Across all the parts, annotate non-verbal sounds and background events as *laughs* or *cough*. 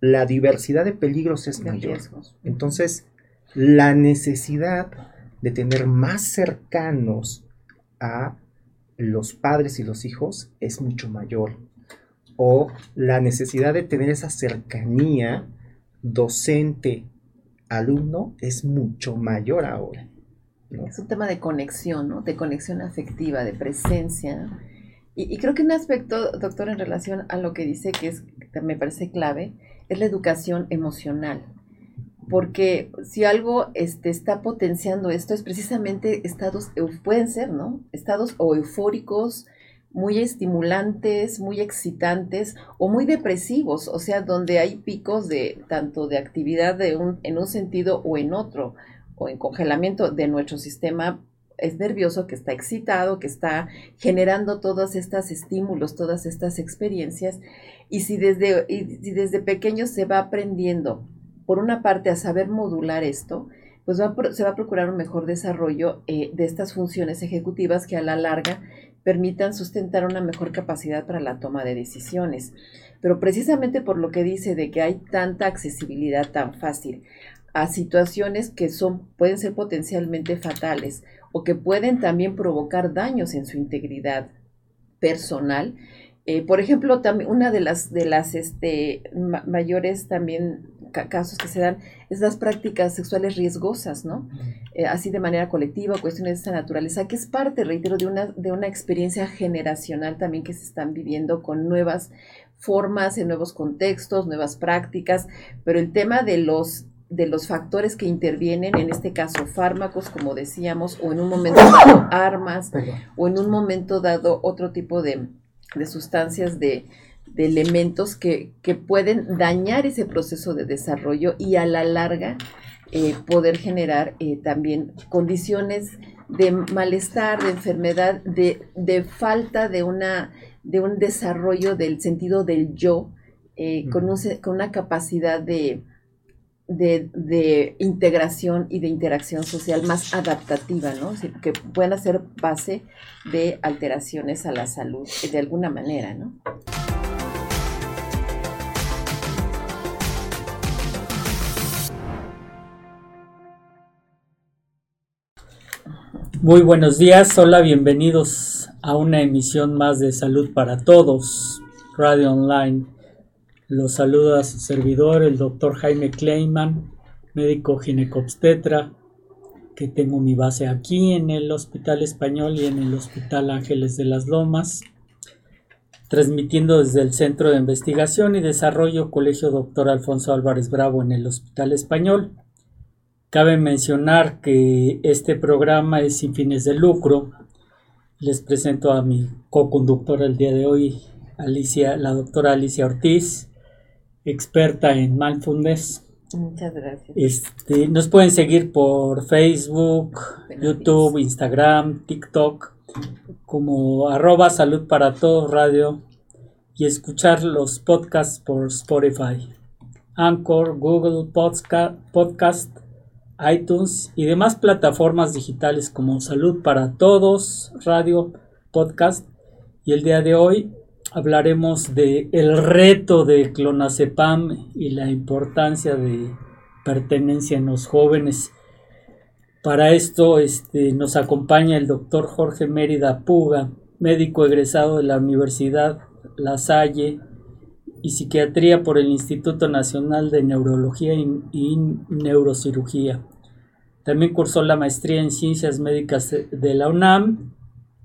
la diversidad de peligros es mayor. Entonces, la necesidad de tener más cercanos a los padres y los hijos es mucho mayor. O la necesidad de tener esa cercanía docente-alumno es mucho mayor ahora. Es un tema de conexión, ¿no? De conexión afectiva, de presencia. Y, creo que un aspecto, doctor, en relación a lo que dice que es, me parece clave, es la educación emocional. Porque si algo este, está potenciando esto es precisamente estados, pueden ser, ¿no? Estados o eufóricos, muy estimulantes, muy excitantes o muy depresivos, o sea, donde hay picos de tanto de actividad de un, en un sentido o en otro o en congelamiento de nuestro sistema es nervioso, que está excitado, que está generando todos estos estímulos, todas estas experiencias. Y si desde, y desde pequeño se va aprendiendo, por una parte, a saber modular esto, pues se va a procurar un mejor desarrollo eh, de estas funciones ejecutivas que a la larga permitan sustentar una mejor capacidad para la toma de decisiones. Pero precisamente por lo que dice de que hay tanta accesibilidad tan fácil a situaciones que son, pueden ser potencialmente fatales o que pueden también provocar daños en su integridad personal. Eh, por ejemplo, también una de las, de las este, mayores también casos que se dan es las prácticas sexuales riesgosas, ¿no? Eh, así de manera colectiva, cuestiones de esta naturaleza, que es parte, reitero, de una, de una experiencia generacional también que se están viviendo con nuevas formas, en nuevos contextos, nuevas prácticas, pero el tema de los de los factores que intervienen, en este caso fármacos, como decíamos, o en un momento dado armas, o en un momento dado otro tipo de, sustancias, de, elementos que, pueden dañar ese proceso de desarrollo y a la larga eh, poder generar eh, también condiciones de malestar, de enfermedad, de, de falta de, una, de un desarrollo del sentido del yo, eh, con, con una capacidad de de, integración y de interacción social más adaptativa, ¿no? que puedan ser base de alteraciones a la salud de alguna manera, ¿no? Muy buenos días, hola, bienvenidos a una emisión más de Salud para Todos, Radio Online los saluda su servidor, el doctor Jaime Kleiman, médico ginecobstetra, que tengo mi base aquí en el Hospital Español y en el Hospital Ángeles de las Lomas, transmitiendo desde el Centro de Investigación y Desarrollo Colegio Doctor Alfonso Álvarez Bravo en el Hospital Español. Cabe mencionar que este programa es sin fines de lucro. Les presento a mi co-conductora el día de hoy, Alicia, la doctora Alicia Ortiz, experta en mindfulness. Muchas gracias. Este, nos pueden seguir por Facebook, YouTube, Instagram, TikTok, como arroba salud para todos radio y escuchar los podcasts por Spotify, Anchor, Google Podcast, Podcast, iTunes y demás plataformas digitales como Salud para Todos, Radio, Podcast. Y el día de hoy hablaremos de el reto de clonazepam y la importancia de pertenencia en los jóvenes. Para esto este, nos acompaña el doctor Jorge Mérida Puga, médico egresado de la Universidad La Salle y Psiquiatría por el Instituto Nacional de Neurología y Neurocirugía. También cursó la maestría en Ciencias Médicas de la UNAM.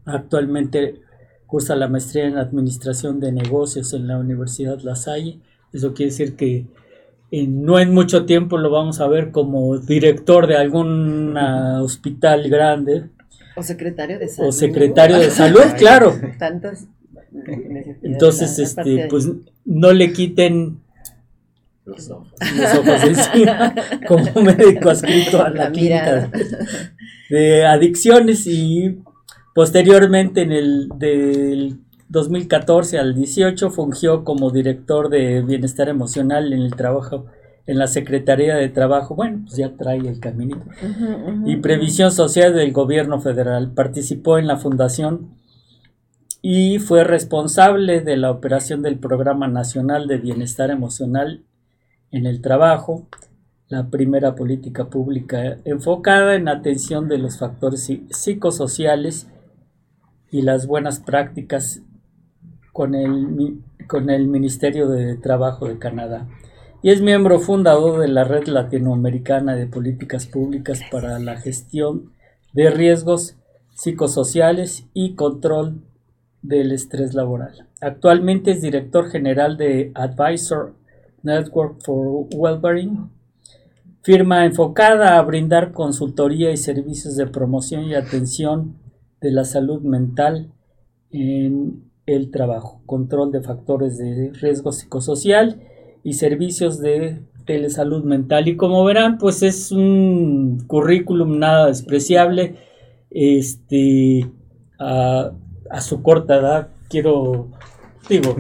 Actualmente cursa la maestría en Administración de Negocios en la Universidad La Salle. Eso quiere decir que no en mucho tiempo lo vamos a ver como director de algún hospital grande. O secretario de salud. O secretario de *laughs* salud, claro. Tantas Entonces, este, pues no le quiten los ojos, encima *laughs* como médico adscrito a la, clínica de adicciones y Posteriormente, en el del 2014 al 18, fungió como director de bienestar emocional en el trabajo en la Secretaría de Trabajo, bueno, pues ya trae el caminito, y Previsión Social del Gobierno Federal. Participó en la fundación y fue responsable de la operación del Programa Nacional de Bienestar Emocional en el trabajo, la primera política pública enfocada en atención de los factores psicosociales y las buenas prácticas con el, con el Ministerio de Trabajo de Canadá y es miembro fundador de la Red Latinoamericana de Políticas Públicas para la Gestión de Riesgos Psicosociales y Control del Estrés Laboral. Actualmente es director general de Advisor Network for Wellbeing, firma enfocada a brindar consultoría y servicios de promoción y atención de la salud mental en el trabajo, control de factores de riesgo psicosocial y servicios de telesalud mental. Y como verán, pues es un currículum nada despreciable. Este, a, su corta edad, quiero, digo,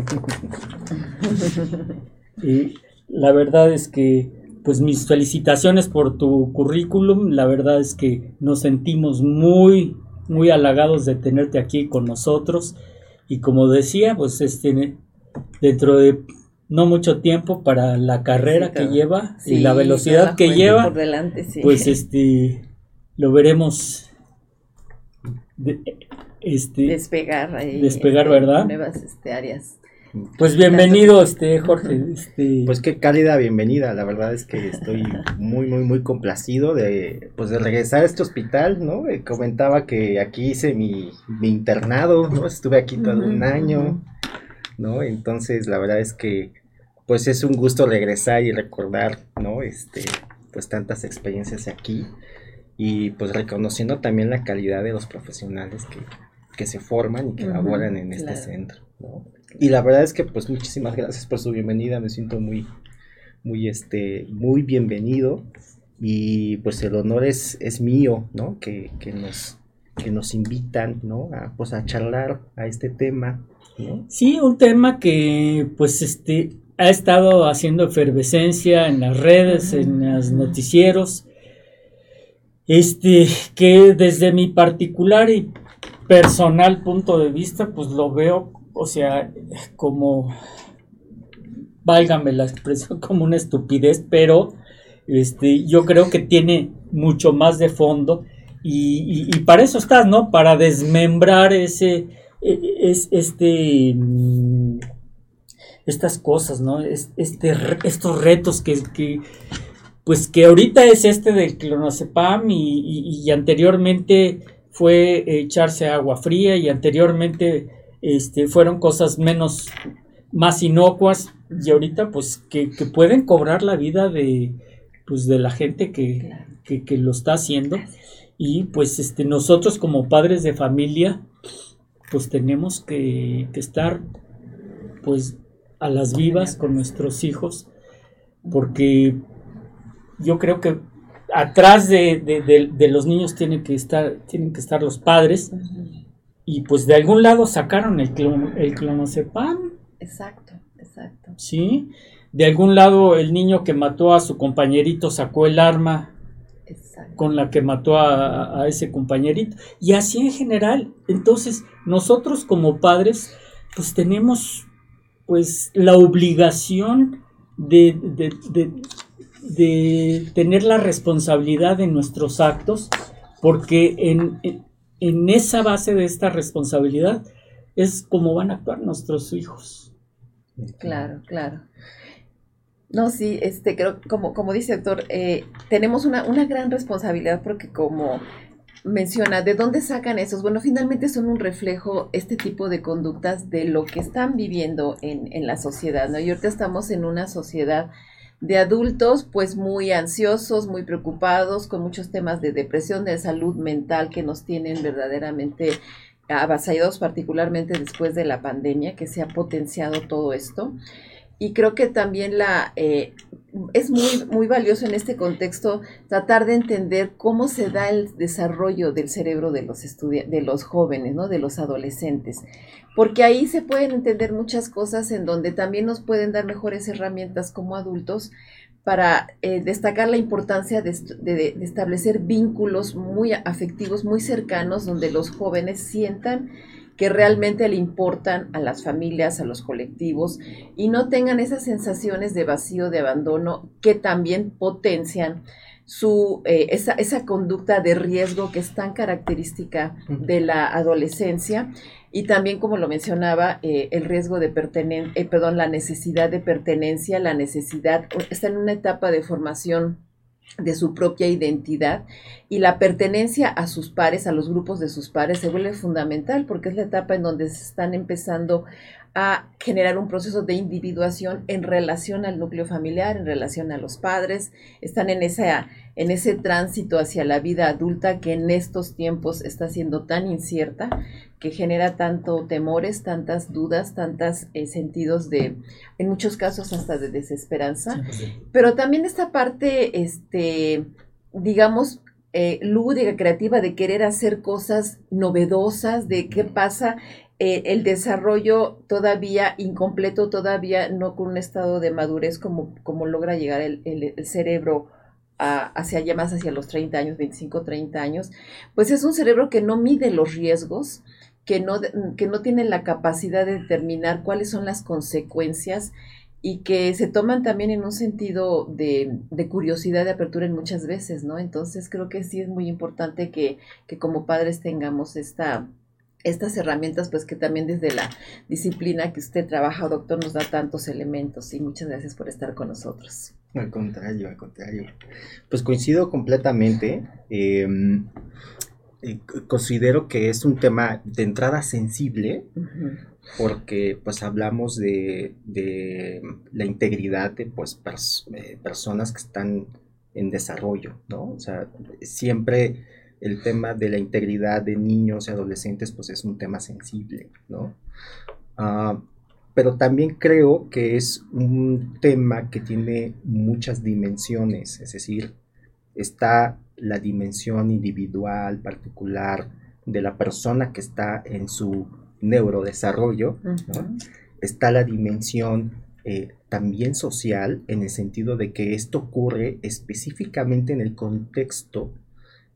y *laughs* la verdad es que, pues mis felicitaciones por tu currículum. La verdad es que nos sentimos muy, muy halagados de tenerte aquí con nosotros. Y como decía, pues este, dentro de no mucho tiempo para la carrera que lleva y la velocidad que lleva, pues este lo veremos este despegar despegar, ¿verdad? Nuevas este, áreas. Pues bienvenido, este Jorge. Este... Pues qué cálida bienvenida. La verdad es que estoy muy, muy, muy complacido de, pues de regresar a este hospital, ¿no? Eh, comentaba que aquí hice mi, mi internado, ¿no? Estuve aquí todo un año. ¿no? Entonces, la verdad es que, pues es un gusto regresar y recordar, ¿no? Este, pues tantas experiencias aquí y pues reconociendo también la calidad de los profesionales que, se forman y que laboran en este centro, ¿no? Y la verdad es que, pues muchísimas gracias por su bienvenida, me siento muy, muy, este, muy bienvenido y pues el honor es, es mío, ¿no? Que, que nos que nos invitan, ¿no? A, pues a charlar a este tema, Sí, un tema que pues este ha estado haciendo efervescencia en las redes, en los noticieros. Este, que desde mi particular y personal punto de vista, pues lo veo, o sea, como, válgame la expresión, *laughs* como una estupidez, pero este, yo creo que tiene mucho más de fondo y, para eso estás, ¿no? Para desmembrar ese, es este mm, estas cosas, ¿no? este, estos retos que, pues que ahorita es este del clonazepam y, anteriormente fue echarse agua fría y anteriormente este, fueron cosas menos, más inocuas y ahorita pues que, pueden cobrar la vida de, pues, de la gente que, que, lo está haciendo. Y pues este, nosotros como padres de familia pues tenemos que, estar pues a las vivas con nuestros hijos porque yo creo que atrás de, los niños tienen que estar tienen que estar los padres. Y pues de algún lado sacaron el, el clonazepam exacto exacto. Sí. De algún lado el niño que mató a su compañerito sacó el arma con la que mató a, ese compañerito. Y así en general. Entonces, nosotros como padres, pues tenemos pues la obligación de, de, tener la responsabilidad de nuestros actos, porque en, en, esa base de esta responsabilidad es como van a actuar nuestros hijos. Claro, claro. No, sí, este, creo, como, como dice el doctor, eh, tenemos una, una gran responsabilidad porque como menciona, ¿de dónde sacan esos? Bueno, finalmente son un reflejo, este tipo de conductas, de lo que están viviendo en, en la sociedad, ¿no? Y ahorita estamos en una sociedad de adultos pues muy ansiosos, muy preocupados, con muchos temas de depresión, de salud mental que nos tienen verdaderamente avasallados, particularmente después de la pandemia, que se ha potenciado todo esto. Y creo que también la eh, es muy muy valioso en este contexto tratar de entender cómo se da el desarrollo del cerebro de los de los jóvenes no de los adolescentes. Porque ahí se pueden entender muchas cosas en donde también nos pueden dar mejores herramientas como adultos para eh, destacar la importancia de, de, establecer vínculos muy afectivos muy cercanos donde los jóvenes sientan que realmente le importan a las familias, a los colectivos y no tengan esas sensaciones de vacío, de abandono que también potencian su, eh, esa, esa, conducta de riesgo que es tan característica de la adolescencia. Y también, como lo mencionaba, eh, el riesgo de pertenencia, eh, perdón, la necesidad de pertenencia, la necesidad, está en una etapa de formación de su propia identidad y la pertenencia a sus pares, a los grupos de sus pares, se vuelve fundamental porque es la etapa en donde se están empezando a generar un proceso de individuación en relación al núcleo familiar, en relación a los padres, están en, esa, en ese tránsito hacia la vida adulta que en estos tiempos está siendo tan incierta, que genera tanto temores, tantas dudas, tantos eh, sentidos de, en muchos casos hasta de desesperanza, pues pero también esta parte, este, digamos, eh, lúdica, creativa, de querer hacer cosas novedosas, de qué pasa eh, el desarrollo todavía incompleto, todavía no con un estado de madurez como, como logra llegar el, cerebro hacia allá más hacia los 30 años, 25, 30 años, pues es un cerebro que no mide los riesgos, que no, que no tiene la capacidad de determinar cuáles son las consecuencias y que se toman también en un sentido de, de, curiosidad, de apertura en muchas veces, ¿no? Entonces creo que sí es muy importante que, que como padres tengamos esta, estas herramientas, pues que también desde la disciplina que usted trabaja, doctor, nos da tantos elementos y muchas gracias por estar con nosotros. Al contrario, al contrario. Pues coincido completamente. Em, considero que es un tema de entrada sensible porque pues hablamos de, la integridad de pues eh, personas que están en desarrollo, ¿no? O sea, siempre el tema de la integridad de niños y adolescentes pues es un tema sensible, ¿no? Ah, pero también creo que es un tema que tiene muchas dimensiones, es decir, está la dimensión individual, particular de la persona que está en su neurodesarrollo, está la dimensión eh, también social en el sentido de que esto ocurre específicamente en el contexto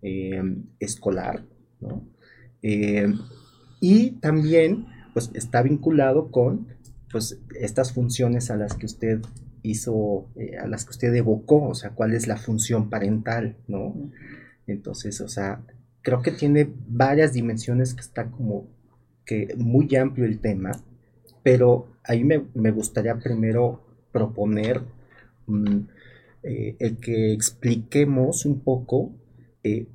eh, escolar, ¿no? Eh, y también, pues, está vinculado con, pues, estas funciones a las que usted hizo, eh, a las que usted evocó, o sea, cuál es la función parental, ¿no? Entonces, o sea, creo que tiene varias dimensiones que está como que muy amplio el tema, pero ahí me, me gustaría primero proponer mm, el que expliquemos un poco eh,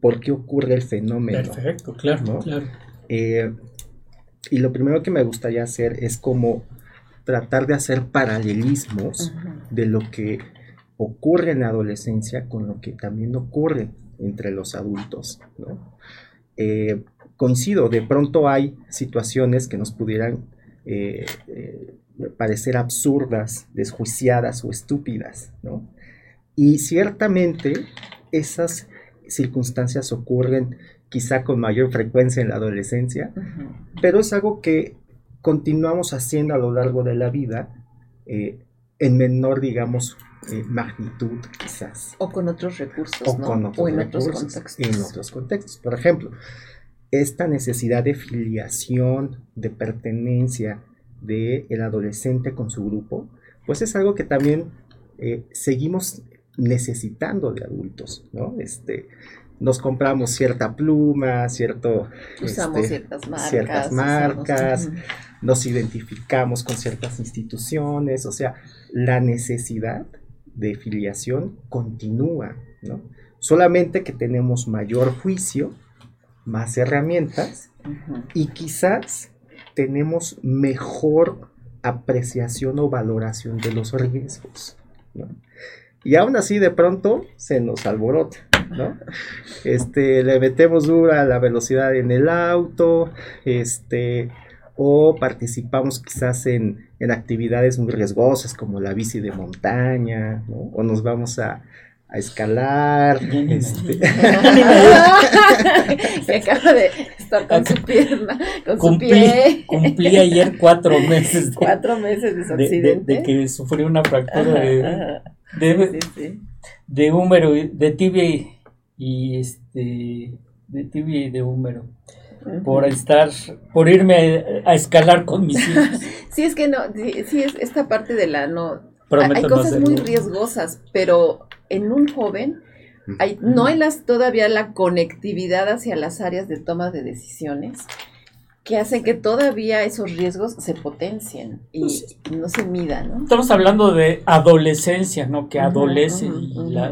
por qué ocurre el fenómeno. Perfecto, claro, claro. Eh, y lo primero que me gustaría hacer es como tratar de hacer paralelismos de lo que ocurre en la adolescencia con lo que también ocurre entre los adultos. Eh, coincido, de pronto hay situaciones que nos pudieran parecer absurdas, desjuiciadas o estúpidas, Y ciertamente esas circunstancias ocurren quizá con mayor frecuencia en la adolescencia, pero es algo que continuamos haciendo a lo largo de la vida eh, en menor, digamos, eh, magnitud quizás. O con otros recursos, o, con otros en otros contextos. En otros contextos. Por ejemplo, esta necesidad de filiación, de pertenencia del el adolescente con su grupo, pues es algo que también eh, seguimos necesitando de adultos, ¿no? Este, nos compramos cierta pluma, cierto... Usamos este, ciertas marcas. Ciertas marcas, nos identificamos con ciertas instituciones, o sea, la necesidad de filiación continúa, ¿no? Solamente que tenemos mayor juicio, más herramientas y quizás tenemos mejor apreciación o valoración de los riesgos, ¿no? Y aún así de pronto se nos alborota, ¿no? Este, le metemos dura la velocidad en el auto, este, o participamos quizás en, actividades muy riesgosas como la bici de montaña, ¿no? O nos vamos a, escalar. Este. *laughs* *laughs* acaba de estar con su pierna, con cumplí, su pie. Cumplí ayer cuatro meses. De, cuatro meses de su accidente. De, que sufrí una fractura de, de, húmero, de tibia y, este, de tibia y de húmero. por estar, por irme a, escalar con mis *laughs* hijos. sí, es que no, sí, es esta parte de la no. hay cosas muy riesgosas, pero en un joven hay, no hay las, todavía la conectividad hacia las áreas de toma de decisiones que hacen que todavía esos riesgos se potencien y pues no se midan, ¿no? Estamos hablando de adolescencia, ¿no? Que adolece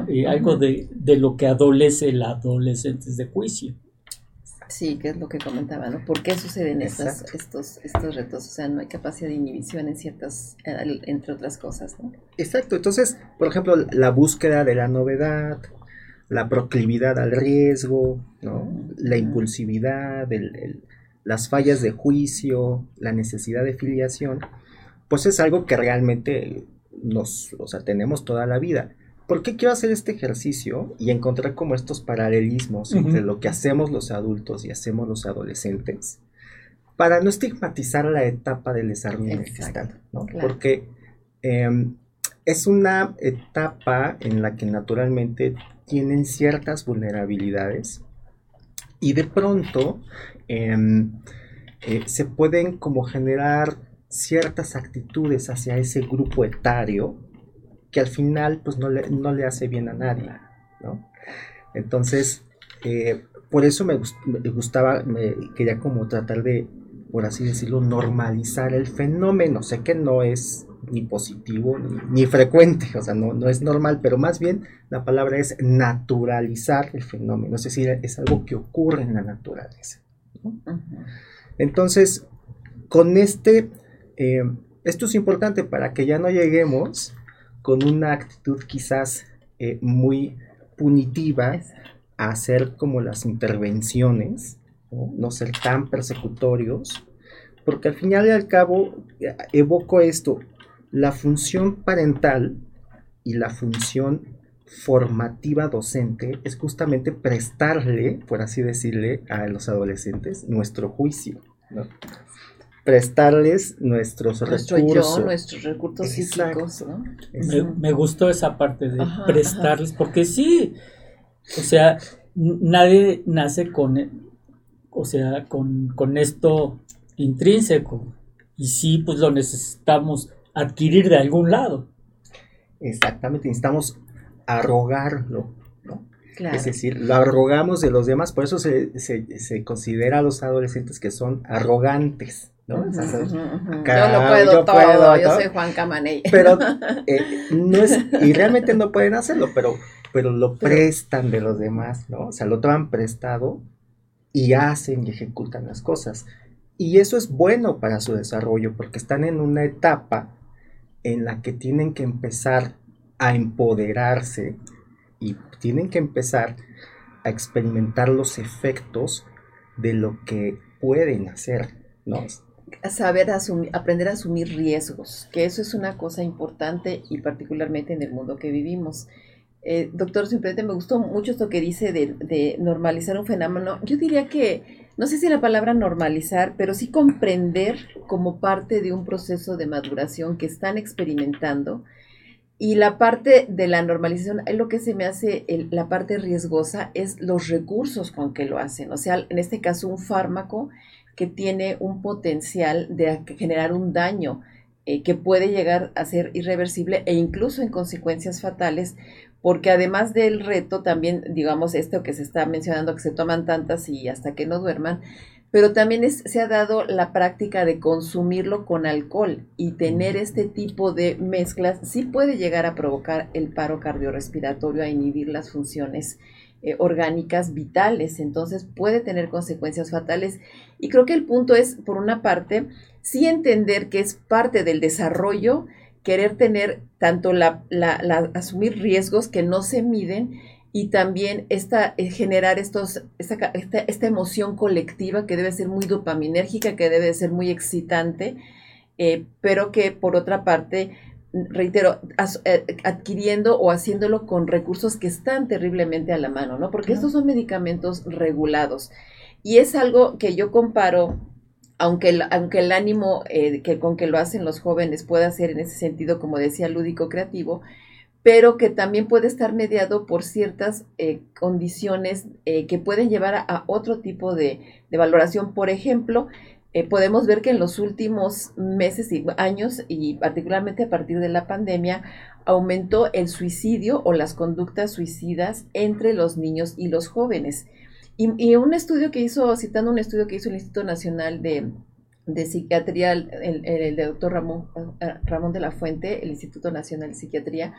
y, algo de, lo que adolece el adolescente es de juicio. Sí, que es lo que comentaba, ¿no? ¿Por qué suceden estos, estos, estos retos? O sea, no hay capacidad de inhibición en ciertas, entre otras cosas, ¿no? Exacto, entonces, por ejemplo, la búsqueda de la novedad, la proclividad al riesgo, ¿no? La impulsividad, el las fallas de juicio, la necesidad de filiación, pues es algo que realmente nos, o sea, tenemos toda la vida. ¿Por qué quiero hacer este ejercicio y encontrar como estos paralelismos entre lo que hacemos los adultos y hacemos los adolescentes? Para no estigmatizar la etapa del desarrollo. Porque em, es una etapa en la que naturalmente tienen ciertas vulnerabilidades y de pronto em, eh, se pueden como generar ciertas actitudes hacia ese grupo etario que al final pues no le, no le hace bien a nadie, ¿no? Entonces, eh, por eso me, me, gustaba, quería como tratar de, por así decirlo, normalizar el fenómeno. Sé que no es ni positivo ni, frecuente, o sea, no, no, es normal, pero más bien la palabra es naturalizar el fenómeno, es decir, es algo que ocurre en la naturaleza. Entonces, con este, eh, esto es importante para que ya no lleguemos con una actitud quizás eh, muy punitiva a hacer como las intervenciones, no ser tan persecutorios, porque al final y al cabo eh, evoco esto, la función parental y la función formativa docente es justamente prestarle, por así decirle, a los adolescentes nuestro juicio, ¿no? prestarles nuestros recursos. nuestros recursos psíquicos, ¿no? Me, gustó esa parte de prestarles, porque sí, o sea, nadie nace con, o sea, con, con esto intrínseco, y sí, pues lo necesitamos adquirir de algún lado. Exactamente, necesitamos arrogarlo, ¿no? Es decir, lo arrogamos de los demás, por eso se, se, considera a los adolescentes que son arrogantes, ¿no? yo lo puedo todo, yo soy Juan Camaney. Pero *laughs* eh, no es, y realmente no pueden hacerlo, pero, pero lo prestan de los demás, ¿no? O sea, lo toman prestado y hacen y ejecutan las cosas. Y eso es bueno para su desarrollo, porque están en una etapa en la que tienen que empezar a empoderarse y tienen que empezar a experimentar los efectos de lo que pueden hacer, ¿no? Saber asumir, aprender a asumir riesgos, que eso es una cosa importante y particularmente en el mundo que vivimos. Eh, doctor, simplemente me gustó mucho esto que dice de, de normalizar un fenómeno. Yo diría que no sé si la palabra normalizar, pero sí comprender como parte de un proceso de maduración que están experimentando. Y la parte de la normalización, es lo que se me hace la parte riesgosa es los recursos con que lo hacen. O sea, en este caso, un fármaco que tiene un potencial de generar un daño eh, que puede llegar a ser irreversible e incluso en consecuencias fatales porque además del reto, también, digamos, esto que se está mencionando, que se toman tantas y hasta que no duerman, pero también se ha dado la práctica de consumirlo con alcohol y tener este tipo de mezclas sí puede llegar a provocar el paro cardiorrespiratorio, a inhibir las funciones eh, orgánicas vitales, entonces puede tener consecuencias fatales. Y creo que el punto es, por una parte, sí entender que es parte del desarrollo querer tener tanto la, asumir riesgos que no se miden y también esta, eh, generar estos, esta, esta, emoción colectiva que debe ser muy dopaminérgica, que debe ser muy excitante, eh, pero que por otra parte, reitero, eh, adquiriendo o haciéndolo con recursos que están terriblemente a la mano, ¿no? Porque estos son medicamentos regulados. Y es algo que yo comparo aunque el, aunque el ánimo eh, que, con que lo hacen los jóvenes pueda ser en ese sentido, como decía, lúdico creativo, pero que también puede estar mediado por ciertas eh, condiciones eh, que pueden llevar a, otro tipo de, valoración. Por ejemplo, eh, podemos ver que en los últimos meses y años, y particularmente a partir de la pandemia, aumentó el suicidio o las conductas suicidas entre los niños y los jóvenes. Y, un estudio que hizo, citando un estudio que hizo el Instituto Nacional de, Psiquiatría, el, el, doctor Ramón, Ramón de la Fuente, el Instituto Nacional de Psiquiatría,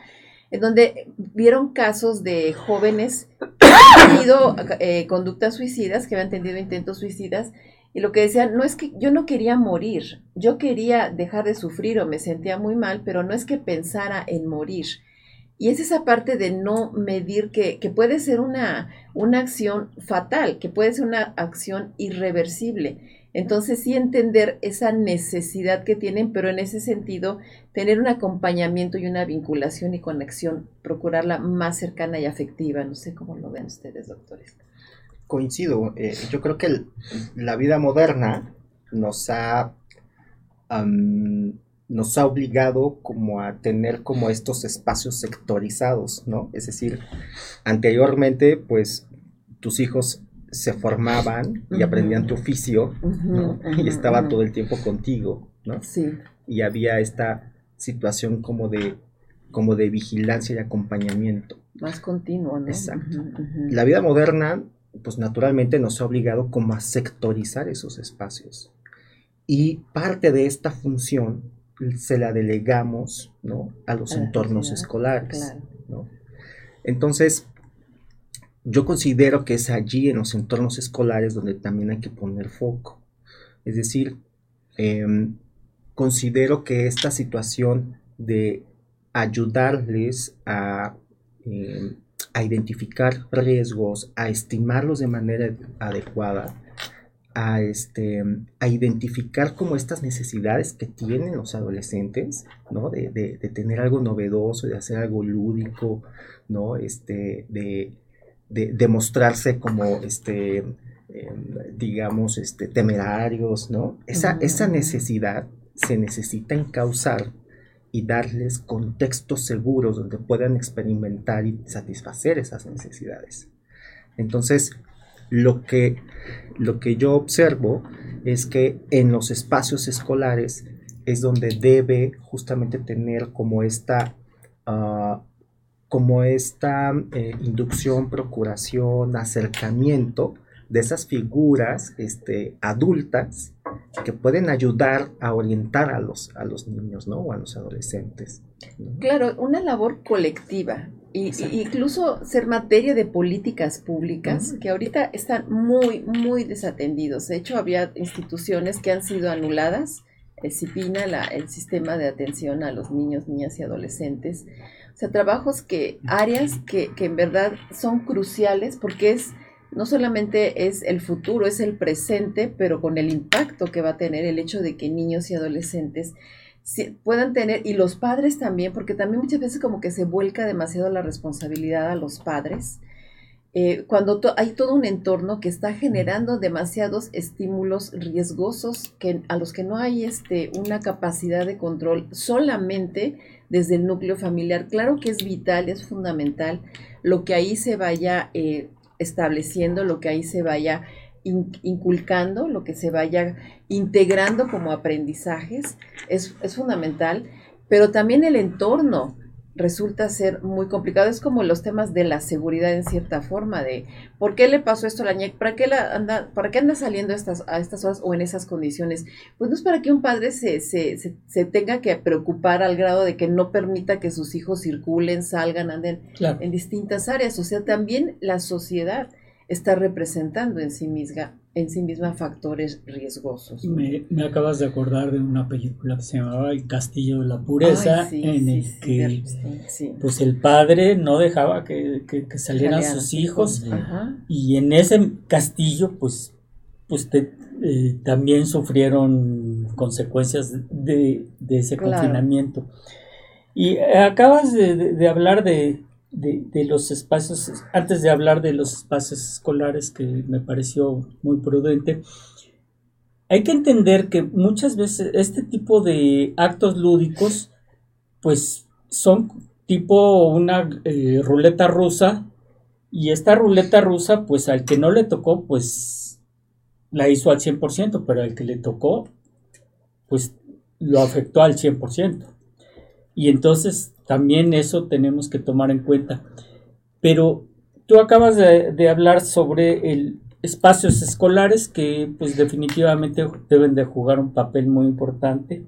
en donde vieron casos de jóvenes que habían tenido eh, conductas suicidas, que habían tenido intentos suicidas, y lo que decían, no es que yo no quería morir, yo quería dejar de sufrir o me sentía muy mal, pero no es que pensara en morir. Y es esa parte de no medir que, que puede ser una, una acción fatal, que puede ser una acción irreversible. Entonces sí entender esa necesidad que tienen, pero en ese sentido tener un acompañamiento y una vinculación y conexión, procurarla más cercana y afectiva. No sé cómo lo ven ustedes, doctores. Coincido. Eh, yo creo que la vida moderna nos ha, nos ha obligado como a tener como estos espacios sectorizados, ¿no? Es decir, anteriormente, pues tus hijos se formaban y aprendían tu oficio, ¿no? y estaba todo el tiempo contigo, ¿no? Sí. Y había esta situación como de, como de vigilancia y acompañamiento. Más continuo, ¿no? Exacto. La vida moderna, pues naturalmente nos ha obligado como a sectorizar esos espacios. Y parte de esta función se la delegamos, ¿no? A los entornos escolares, ¿no? Entonces, yo considero que es allí en los entornos escolares donde también hay que poner foco. Es decir, em, considero que esta situación de ayudarles a, em, a, identificar riesgos, a estimarlos de manera adecuada, a, este, a identificar como estas necesidades que tienen los adolescentes, ¿no? De, de, de tener algo novedoso, de hacer algo lúdico, ¿no? Este, de, de, demostrarse como, este, em, digamos, este, temerarios, ¿no? Esa, esa necesidad se necesita encauzar y darles contextos seguros donde puedan experimentar y satisfacer esas necesidades. Entonces, lo que, lo que yo observo es que en los espacios escolares es donde debe justamente tener como esta uh, como esta eh, inducción, procuración, acercamiento de esas figuras este, adultas que pueden ayudar a orientar a los, a los niños, ¿no? O a los adolescentes. Claro, una labor colectiva. Y, incluso ser materia de políticas públicas que ahorita están muy, muy desatendidos. De hecho, había instituciones que han sido anuladas, el CIPINA, el Sistema de Atención a los Niños, Niñas y Adolescentes, o sea, trabajos que, áreas que, en verdad son cruciales porque es, no solamente es el futuro, es el presente, pero con el impacto que va a tener el hecho de que niños y adolescentes puedan tener, y los padres también, porque también muchas veces como que se vuelca demasiado la responsabilidad a los padres, eh, cuando hay todo un entorno que está generando demasiados estímulos riesgosos que, a los que no hay este, una capacidad de control solamente desde el núcleo familiar. Claro que es vital, es fundamental lo que ahí se vaya eh, estableciendo, lo que ahí se vaya inculcando, lo que se vaya integrando como aprendizajes, es, es fundamental, pero también el entorno resulta ser muy complicado. Es como los temas de la seguridad en cierta forma, de por qué le pasó esto a la ñec, para qué, la anda, para qué anda saliendo a estas, a estas horas o en esas condiciones. Pues no es para que un padre se, se, se, tenga que preocupar al grado de que no permita que sus hijos circulen, salgan, anden en distintas áreas. O sea, también la sociedad está representando en sí misma, en sí misma factores riesgosos. Me, acabas de acordar de una película que se llamaba El Castillo de la Pureza, en el que pues el padre no dejaba que, salieran sus hijos y en ese castillo pues, pues eh, también sufrieron consecuencias de, ese confinamiento. Y acabas de hablar de, de, los espacios, antes de hablar de los espacios escolares, que me pareció muy prudente, hay que entender que muchas veces este tipo de actos lúdicos, pues son tipo una eh, ruleta rusa y esta ruleta rusa, pues al que no le tocó, pues la hizo al 100%, pero al que le tocó, pues lo afectó al 100%. Y entonces también eso tenemos que tomar en cuenta. Pero tú acabas de, hablar sobre el espacios escolares que pues definitivamente deben de jugar un papel muy importante.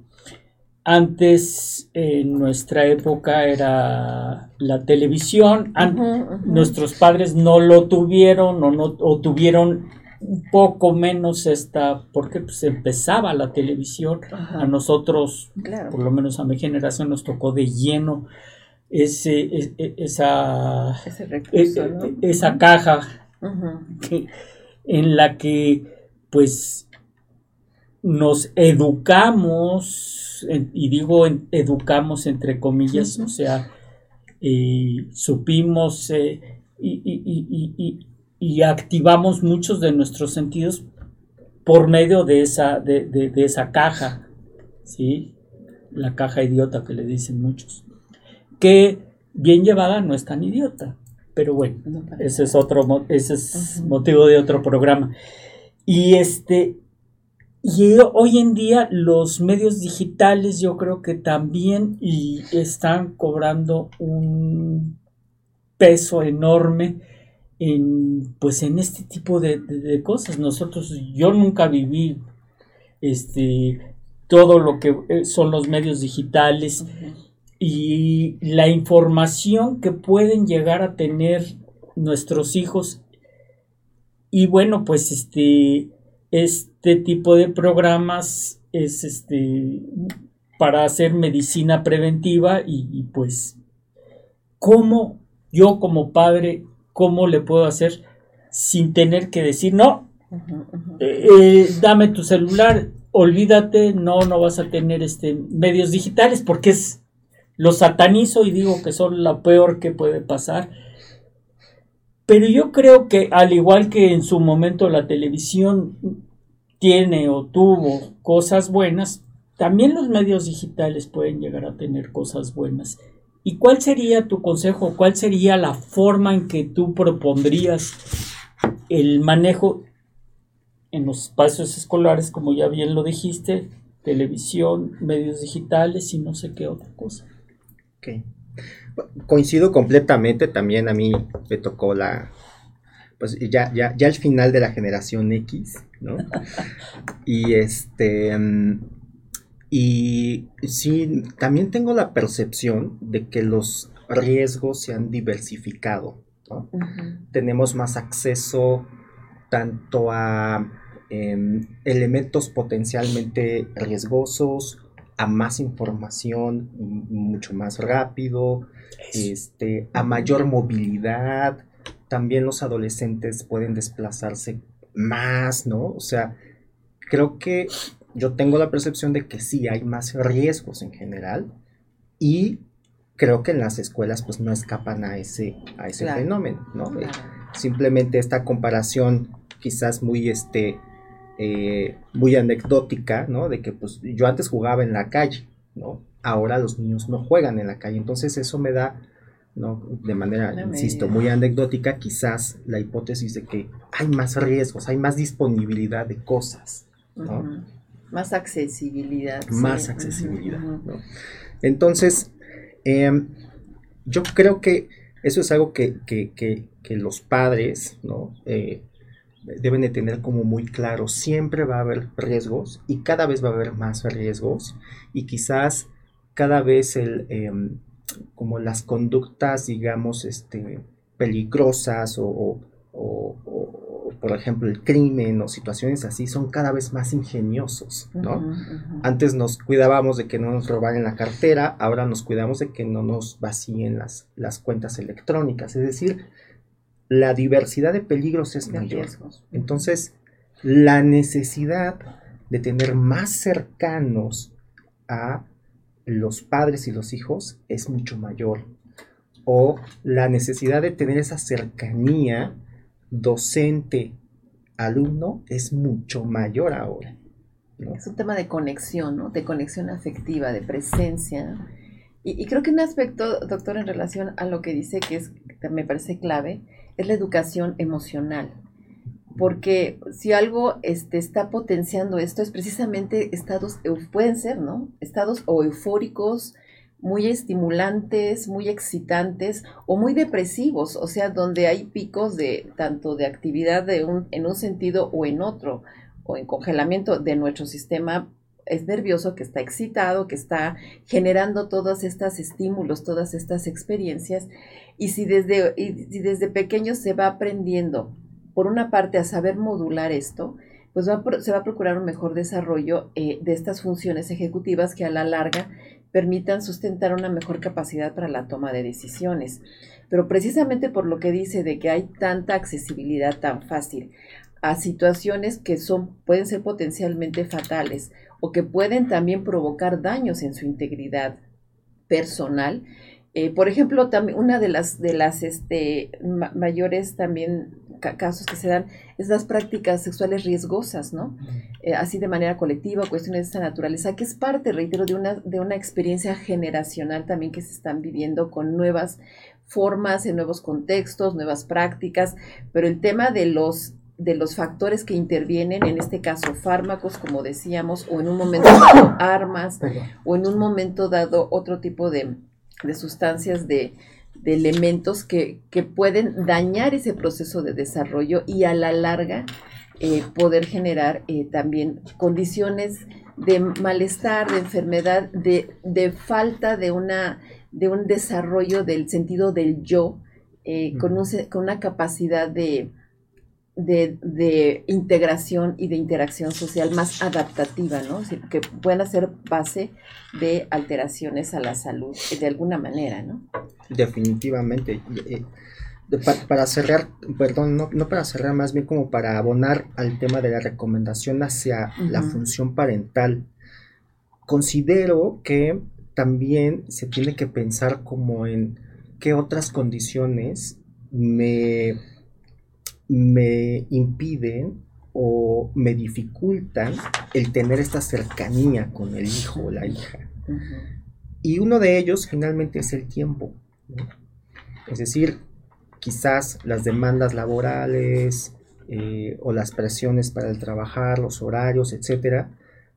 Antes, en nuestra época, era la televisión. Nuestros padres no lo tuvieron o, no, o tuvieron un poco menos esta, porque pues empezaba la televisión. A nosotros, por lo menos a mi generación, nos tocó de lleno ese, e, e, esa, e, esa caja en la que pues nos educamos, y digo educamos entre comillas, o sea, eh, supimos eh, y, y, activamos muchos de nuestros sentidos por medio de esa, de, de esa caja, ¿sí? La caja idiota que le dicen muchos que bien llevada no es tan idiota. Pero bueno, ese es otro ese es motivo de otro programa. Y este y hoy en día los medios digitales yo creo que también y están cobrando un peso enorme en pues en este tipo de, cosas. Nosotros, yo nunca viví este todo lo que eh, son los medios digitales y la información que pueden llegar a tener nuestros hijos. Y bueno, pues este, este tipo de programas es este para hacer medicina preventiva y, pues cómo yo como padre, cómo le puedo hacer sin tener que decir, no, eh, eh, dame tu celular, olvídate, no, no vas a tener este medios digitales porque es los satanizo y digo que son lo peor que puede pasar. Pero yo creo que al igual que en su momento la televisión tiene o tuvo cosas buenas, también los medios digitales pueden llegar a tener cosas buenas. ¿Y cuál sería tu consejo? ¿Cuál sería la forma en que tú propondrías el manejo en los espacios escolares, como ya bien lo dijiste, televisión, medios digitales y no sé qué otra cosa? Coincido completamente, también a mí me tocó la, pues ya, ya, ya el final de la generación X, ¿no? *laughs* y este, mm, y sí, también tengo la percepción de que los riesgos se han diversificado, Tenemos más acceso tanto a em, elementos potencialmente riesgosos, a más información mucho más rápido, este, a mayor movilidad. También los adolescentes pueden desplazarse más, ¿no? O sea, creo que yo tengo la percepción de que sí hay más riesgos en general y creo que en las escuelas pues no escapan a ese, a ese fenómeno, ¿no? simplemente esta comparación quizás muy este eh, muy anecdótica, ¿no? De que pues yo antes jugaba en la calle, ¿no? Ahora los niños no juegan en la calle, entonces eso me da, ¿no? De manera, insisto, muy anecdótica, quizás la hipótesis de que hay más riesgos, hay más disponibilidad de cosas, ¿no? Más accesibilidad. Más accesibilidad, ¿no? Entonces, em, yo creo que eso es algo que, que, que, que los padres, ¿no? Eh, deben de tener como muy claro, siempre va a haber riesgos y cada vez va a haber más riesgos y quizás cada vez el, em, como las conductas, digamos, este, peligrosas o, por ejemplo, el crimen o situaciones así son cada vez más ingeniosos, ¿no? Antes nos cuidábamos de que no nos robaran la cartera, ahora nos cuidamos de que no nos vacíen las, las cuentas electrónicas, es decir, la diversidad de peligros es mayor. Entonces, la necesidad de tener más cercanos a los padres y los hijos es mucho mayor. O la necesidad de tener esa cercanía docente-alumno es mucho mayor ahora. Es un tema de conexión, ¿no? De conexión afectiva, de presencia Y, creo que un aspecto, doctor, en relación a lo que dice que es, me parece clave, es la educación emocional. Porque si algo este, está potenciando esto es precisamente estados, pueden ser, ¿no? Estados o eufóricos, muy estimulantes, muy excitantes o muy depresivos, o sea, donde hay picos de tanto de actividad de un, en un sentido o en otro, o en congelamiento de nuestro sistema es nervioso, que está excitado, que está generando todos estos estímulos, todas estas experiencias. Y si desde, y desde pequeño se va aprendiendo, por una parte, a saber modular esto, pues se va a procurar un mejor desarrollo eh, de estas funciones ejecutivas que a la larga permitan sustentar una mejor capacidad para la toma de decisiones. Pero precisamente por lo que dice de que hay tanta accesibilidad tan fácil a situaciones que son, pueden ser potencialmente fatales o que pueden también provocar daños en su integridad personal. Eh, por ejemplo, también una de las, de las este, mayores también casos que se dan es las prácticas sexuales riesgosas, ¿no? Eh, así de manera colectiva, cuestiones de esta naturaleza, que es parte, reitero, de una, de una experiencia generacional también que se están viviendo con nuevas formas, en nuevos contextos, nuevas prácticas, pero el tema de los de los factores que intervienen, en este caso fármacos, como decíamos, o en un momento dado armas, o en un momento dado otro tipo de, sustancias, de, elementos que, pueden dañar ese proceso de desarrollo y a la larga eh, poder generar eh, también condiciones de malestar, de enfermedad, de, de falta de, una, de un desarrollo del sentido del yo, eh, con, con una capacidad de de, integración y de interacción social más adaptativa, ¿no? que puedan ser base de alteraciones a la salud de alguna manera, ¿no? Definitivamente. Eh, para, cerrar, perdón, no, para cerrar, más bien como para abonar al tema de la recomendación hacia la función parental, considero que también se tiene que pensar como en qué otras condiciones me me impiden o me dificultan el tener esta cercanía con el hijo o la hija. Y uno de ellos finalmente es el tiempo. Es decir, quizás las demandas laborales eh, o las presiones para el trabajar, los horarios, etcétera.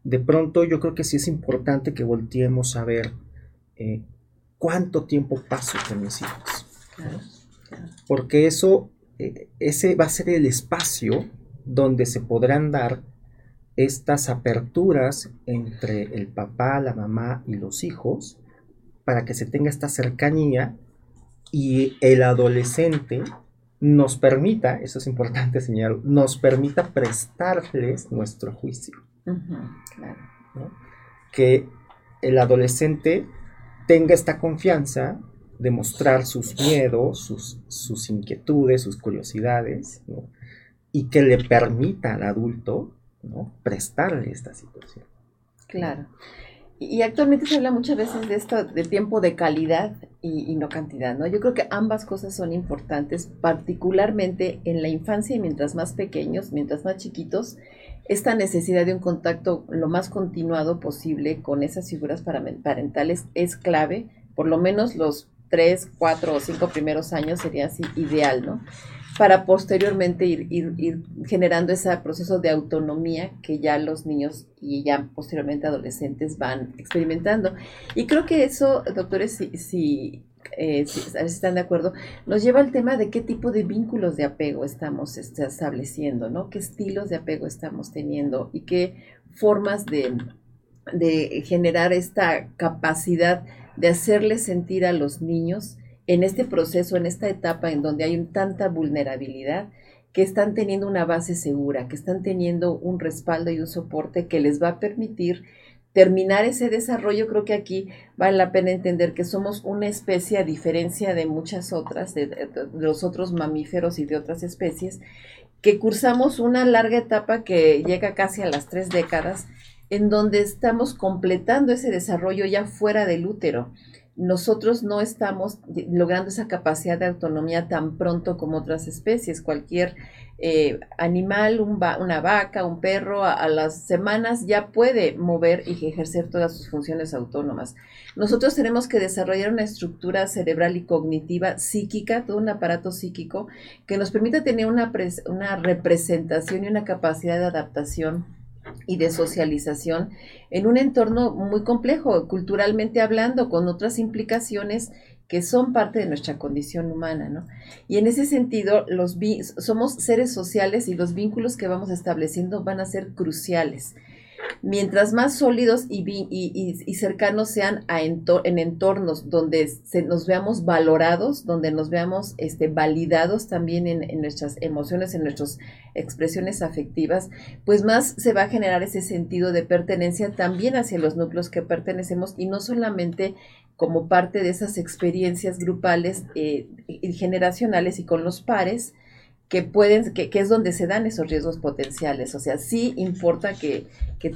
De pronto yo creo que sí es importante que volteemos a ver eh, cuánto tiempo paso con mis hijos. Porque eso ese va a ser el espacio donde se podrán dar estas aperturas entre el papá, la mamá y los hijos para que se tenga esta cercanía y el adolescente nos permita, eso es importante señalar, nos permita prestarles nuestro juicio. Que el adolescente tenga esta confianza demostrar sus miedos, sus, sus inquietudes, sus curiosidades, y que le permita al adulto ¿no? prestarle esta situación. Claro. Y, actualmente se habla muchas veces de esto, de tiempo de calidad y, y, no cantidad, ¿no? Yo creo que ambas cosas son importantes, particularmente en la infancia y mientras más pequeños, mientras más chiquitos, esta necesidad de un contacto lo más continuado posible con esas figuras parentales es clave, por lo menos los tres, cuatro o cinco primeros años sería así ideal, ¿no? Para posteriormente ir, generando ese proceso de autonomía que ya los niños y ya posteriormente adolescentes van experimentando. Y creo que eso, doctores, si, eh, están de acuerdo, nos lleva al tema de qué tipo de vínculos de apego estamos este, estableciendo, ¿no? ¿Qué estilos de apego estamos teniendo y qué formas de generar esta capacidad de hacerles sentir a los niños en este proceso, en esta etapa en donde hay tanta vulnerabilidad, que están teniendo una base segura, que están teniendo un respaldo y un soporte que les va a permitir terminar ese desarrollo. Creo que aquí vale la pena entender que somos una especie, a diferencia de muchas otras, de, los otros mamíferos y de otras especies, que cursamos una larga etapa que llega casi a las tres décadas en donde estamos completando ese desarrollo ya fuera del útero. nosotros no estamos logrando esa capacidad de autonomía tan pronto como otras especies. Cualquier eh, animal, una vaca, un perro, a, las semanas ya puede mover y ejercer todas sus funciones autónomas. Nosotros tenemos que desarrollar una estructura cerebral y cognitiva psíquica, todo un aparato psíquico que nos permita tener una representación y una capacidad de adaptación y de socialización en un entorno muy complejo, culturalmente hablando, con otras implicaciones que son parte de nuestra condición humana, ¿no? Y en ese sentido, los somos seres sociales y los vínculos que vamos estableciendo van a ser cruciales. Mientras más sólidos y, y, cercanos sean en entornos donde nos veamos valorados, donde nos veamos este, validados también en, nuestras emociones, en nuestras expresiones afectivas, pues más se va a generar ese sentido de pertenencia también hacia los núcleos que pertenecemos y no solamente como parte de esas experiencias grupales eh, generacionales y con los pares, que pueden, que, es donde se dan esos riesgos potenciales. O sea, sí importa que,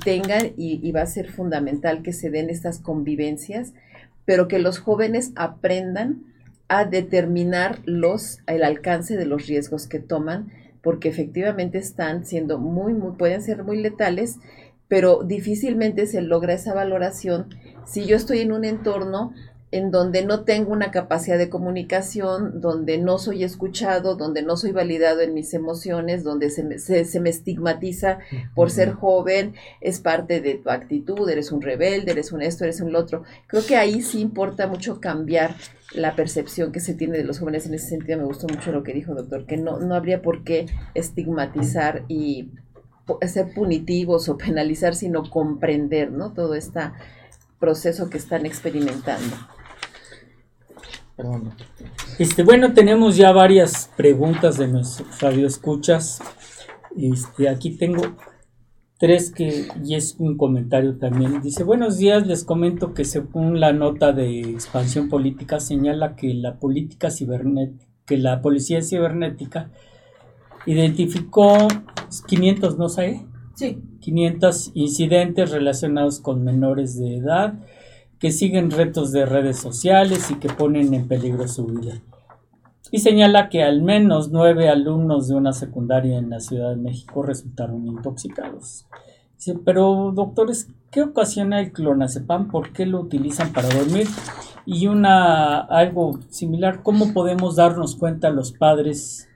tengan y, va a ser fundamental que se den estas convivencias, pero que los jóvenes aprendan a determinar los, el alcance de los riesgos que toman, porque efectivamente están siendo muy, muy, pueden ser muy letales, pero difícilmente se logra esa valoración si yo estoy en un entorno en donde no tengo una capacidad de comunicación, donde no soy escuchado, donde no soy validado en mis emociones, donde se me, se, me estigmatiza por ser joven, es parte de tu actitud, eres un rebelde, eres un esto, eres un otro. Creo que ahí sí importa mucho cambiar la percepción que se tiene de los jóvenes en ese sentido. Me gustó mucho lo que dijo doctor, que no, no habría por qué estigmatizar y ser punitivos o penalizar, sino comprender, ¿no? Todo este proceso que están experimentando. Este, bueno, tenemos ya varias preguntas de nuestros radioescuchas. Este, aquí tengo tres que y es un comentario también. Dice, buenos días, les comento que según la nota de expansión política señala que la política cibernética, que la policía cibernética identificó 500, no sé, sí. 500 incidentes relacionados con menores de edad que siguen retos de redes sociales y que ponen en peligro su vida. Y señala que al menos nueve alumnos de una secundaria en la Ciudad de México resultaron intoxicados. Dice, pero doctores, ¿qué ocasiona el clonazepam? ¿Por qué lo utilizan para dormir? Y una algo similar, ¿cómo podemos darnos cuenta los padres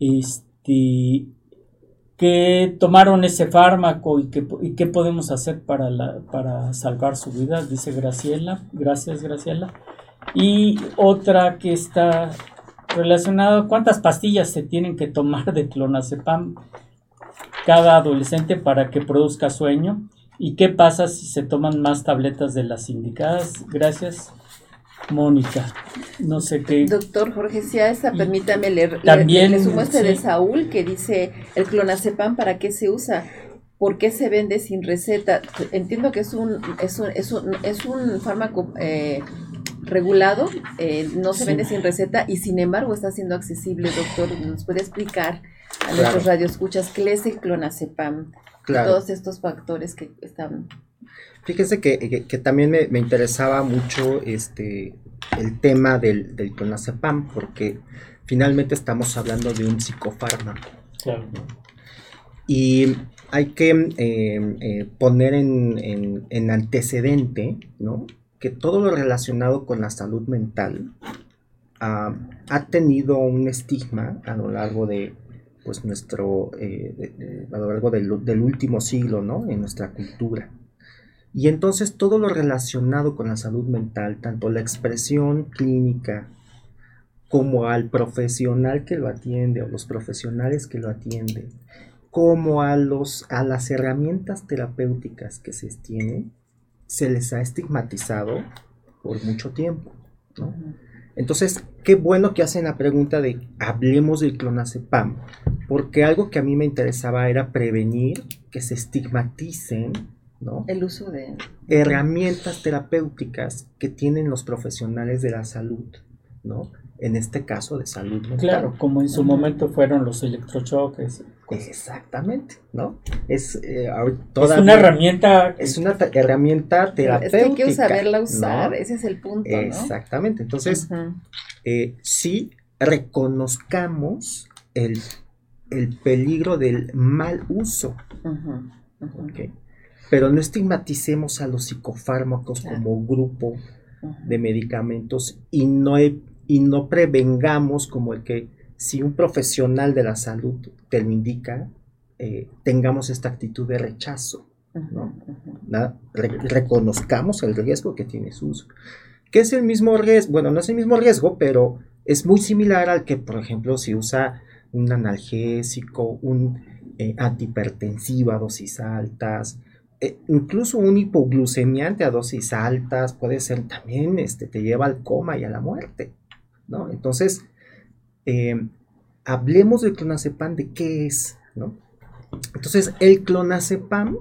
este, que tomaron ese fármaco y, que, qué podemos hacer para, la, para salvar su vida, dice Graciela. Gracias, Graciela. Y otra que está relacionada, ¿cuántas pastillas se tienen que tomar de clonazepam cada adolescente para que produzca sueño? ¿Y qué pasa si se toman más tabletas de las indicadas? Gracias. Mónica, no sé qué. Doctor Jorge esa permítame leer. También. Le, sumo este de Saúl que dice: el clonazepam, ¿para qué se usa? ¿Por qué se vende sin receta? Entiendo que es un, es un, es un, es un fármaco eh, regulado, eh, no se vende sin receta y sin embargo está siendo accesible, doctor. ¿Nos puede explicar a nuestros radioescuchas qué es el clonazepam? Todos estos factores que están Fíjense que, también me, interesaba mucho este, el tema del, del clonazepam, porque finalmente estamos hablando de un psicofármaco. Y hay que em, eh, poner en, antecedente ¿no? que todo lo relacionado con la salud mental ah, ha tenido un estigma a lo largo de pues nuestro eh, a lo largo del, del, último siglo ¿no? en nuestra cultura y entonces todo lo relacionado con la salud mental, tanto la expresión clínica como al profesional que lo atiende o los profesionales que lo atienden, como a, los, a las herramientas terapéuticas que se tienen, se les ha estigmatizado por mucho tiempo. Entonces, qué bueno que hacen la pregunta de hablemos del clonazepam, porque algo que a mí me interesaba era prevenir que se estigmaticen el uso de herramientas terapéuticas que tienen los profesionales de la salud, ¿no? en este caso de salud mental. Claro, como en su momento fueron los electrochoques. Exactamente, ¿no? Es, eh, una herramienta. Es una herramienta terapéutica. Es que hay que saberla usar, ese es el punto. Exactamente, entonces, eh, sí reconozcamos el, peligro del mal uso. Pero no estigmaticemos a los psicofármacos como grupo de medicamentos y no, y no prevengamos como el que si un profesional de la salud te lo indica, eh, tengamos esta actitud de rechazo. reconozcamos el riesgo que tiene su uso. Que es el mismo riesgo, bueno, no es el mismo riesgo, pero es muy similar al que, por ejemplo, si usa un analgésico, un eh, antihipertensivo a dosis altas, eh, incluso un hipoglucemiante a dosis altas puede ser también, este, te lleva al coma y a la muerte, ¿no? Entonces, eh, hablemos del clonazepam, de qué es, ¿no? Entonces, el clonazepam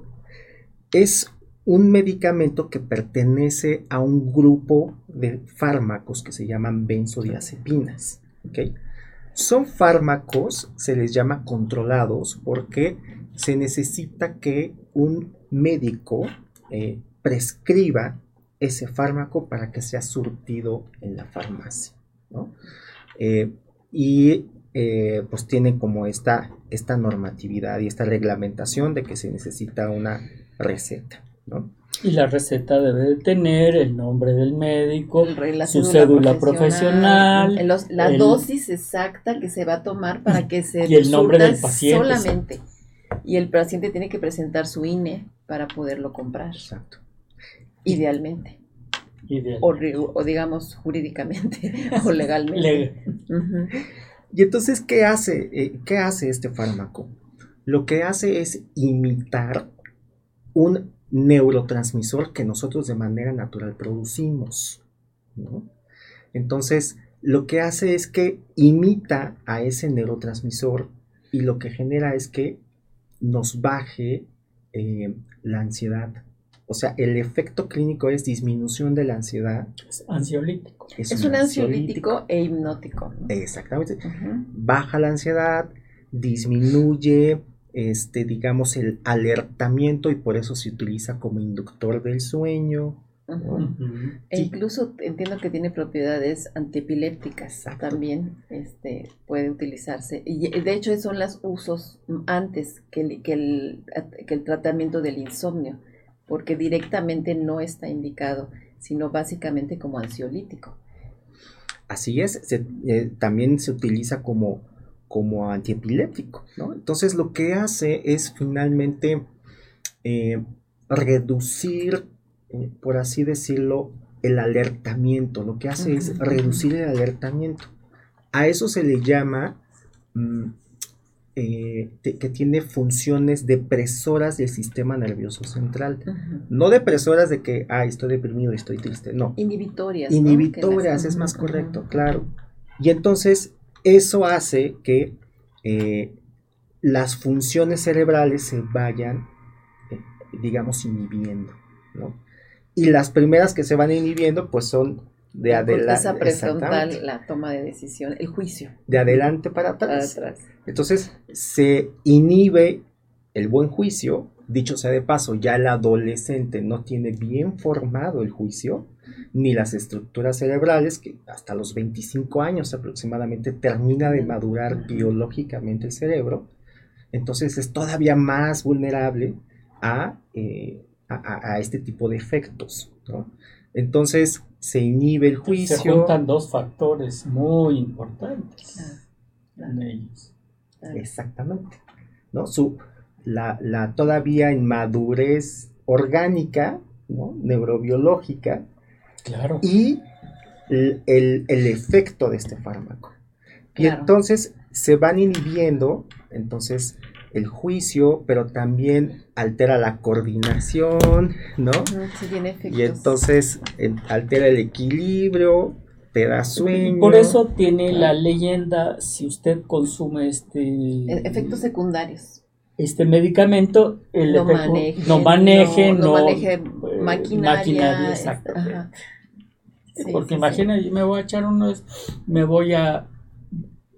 es un medicamento que pertenece a un grupo de fármacos que se llaman benzodiazepinas. Son fármacos, se les llama controlados, porque se necesita que un médico eh, prescriba ese fármaco para que sea surtido en la farmacia. Eh, y eh, pues tiene como esta, esta normatividad y esta reglamentación de que se necesita una receta. Y la receta debe tener el nombre del médico, su cédula profesional, la dosis exacta que se va a tomar para que se y el nombre del paciente solamente. Y el paciente tiene que presentar su INE para poderlo comprar. Exacto. Idealmente. O, digamos jurídicamente *laughs* o legalmente. Y entonces, ¿qué hace? Eh, ¿Qué hace este fármaco? Lo que hace es imitar un neurotransmisor que nosotros de manera natural producimos. Entonces, lo que hace es que imita a ese neurotransmisor y lo que genera es que nos baje eh, la ansiedad. O sea, el efecto clínico es disminución de la ansiedad. Es ansiolítico. Es, un, ansiolítico, e hipnótico. Exactamente. Baja la ansiedad, disminuye, este, digamos, el alertamiento y por eso se utiliza como inductor del sueño. E incluso entiendo que tiene propiedades antiepilépticas también este, puede utilizarse. Y de hecho son los usos antes que el, que el, tratamiento del insomnio, porque directamente no está indicado, sino básicamente como ansiolítico. Así es, eh, también se utiliza como, como antiepiléptico, ¿no? Entonces lo que hace es finalmente eh, reducir por así decirlo, el alertamiento. Lo que hace es reducir el alertamiento. A eso se le llama mm, eh, que tiene funciones depresoras del sistema nervioso central. No depresoras de que, ah, estoy deprimido, estoy triste. No. Inhibitorias. Inhibitorias, es más correcto, claro. Y entonces eso hace que eh, las funciones cerebrales se vayan, digamos, inhibiendo, ¿no? Y las primeras que se van inhibiendo, pues son de adelante. Prefrontal, la toma de decisión, el juicio. De adelante para atrás. Entonces, se inhibe el buen juicio. Dicho sea de paso, ya el adolescente no tiene bien formado el juicio, ni las estructuras cerebrales, que hasta los 25 años aproximadamente termina de madurar biológicamente el cerebro. Entonces es todavía más vulnerable a eh, a, este tipo de efectos. Entonces se inhibe el juicio. Se juntan dos factores muy importantes en ellos. Exactamente. ¿no? Su, la, la todavía inmadurez orgánica, ¿no? neurobiológica, claro. y el, el, efecto de este fármaco. Y entonces se van inhibiendo, entonces el juicio, pero también altera la coordinación, ¿no? Sí, tiene efectos. Y entonces altera el equilibrio, te da sueño. Por eso tiene la leyenda, si usted consume este... E-, efectos secundarios. Este medicamento, el no, maneje, no maneje, no, maneje, eh, maquinaria. exactamente. porque imagina, me voy a echar unos, me voy a,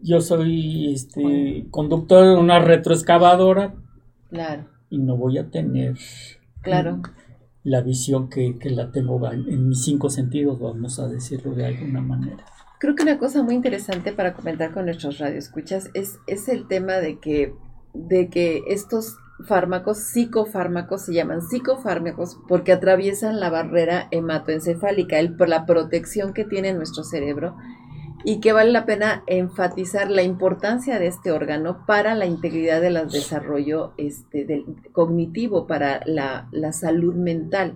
yo soy este conductor de una retroexcavadora. Claro. Y no voy a tener. Claro. La visión que, que la tengo en mis cinco sentidos, vamos a decirlo de alguna manera. Creo que una cosa muy interesante para comentar con nuestros radioescuchas es, es el tema de que, de que estos fármacos, psicofármacos, se llaman psicofármacos porque atraviesan la barrera hematoencefálica, el, la protección que tiene nuestro cerebro y que vale la pena enfatizar la importancia de este órgano para la integridad del desarrollo este, cognitivo, para la, la salud mental.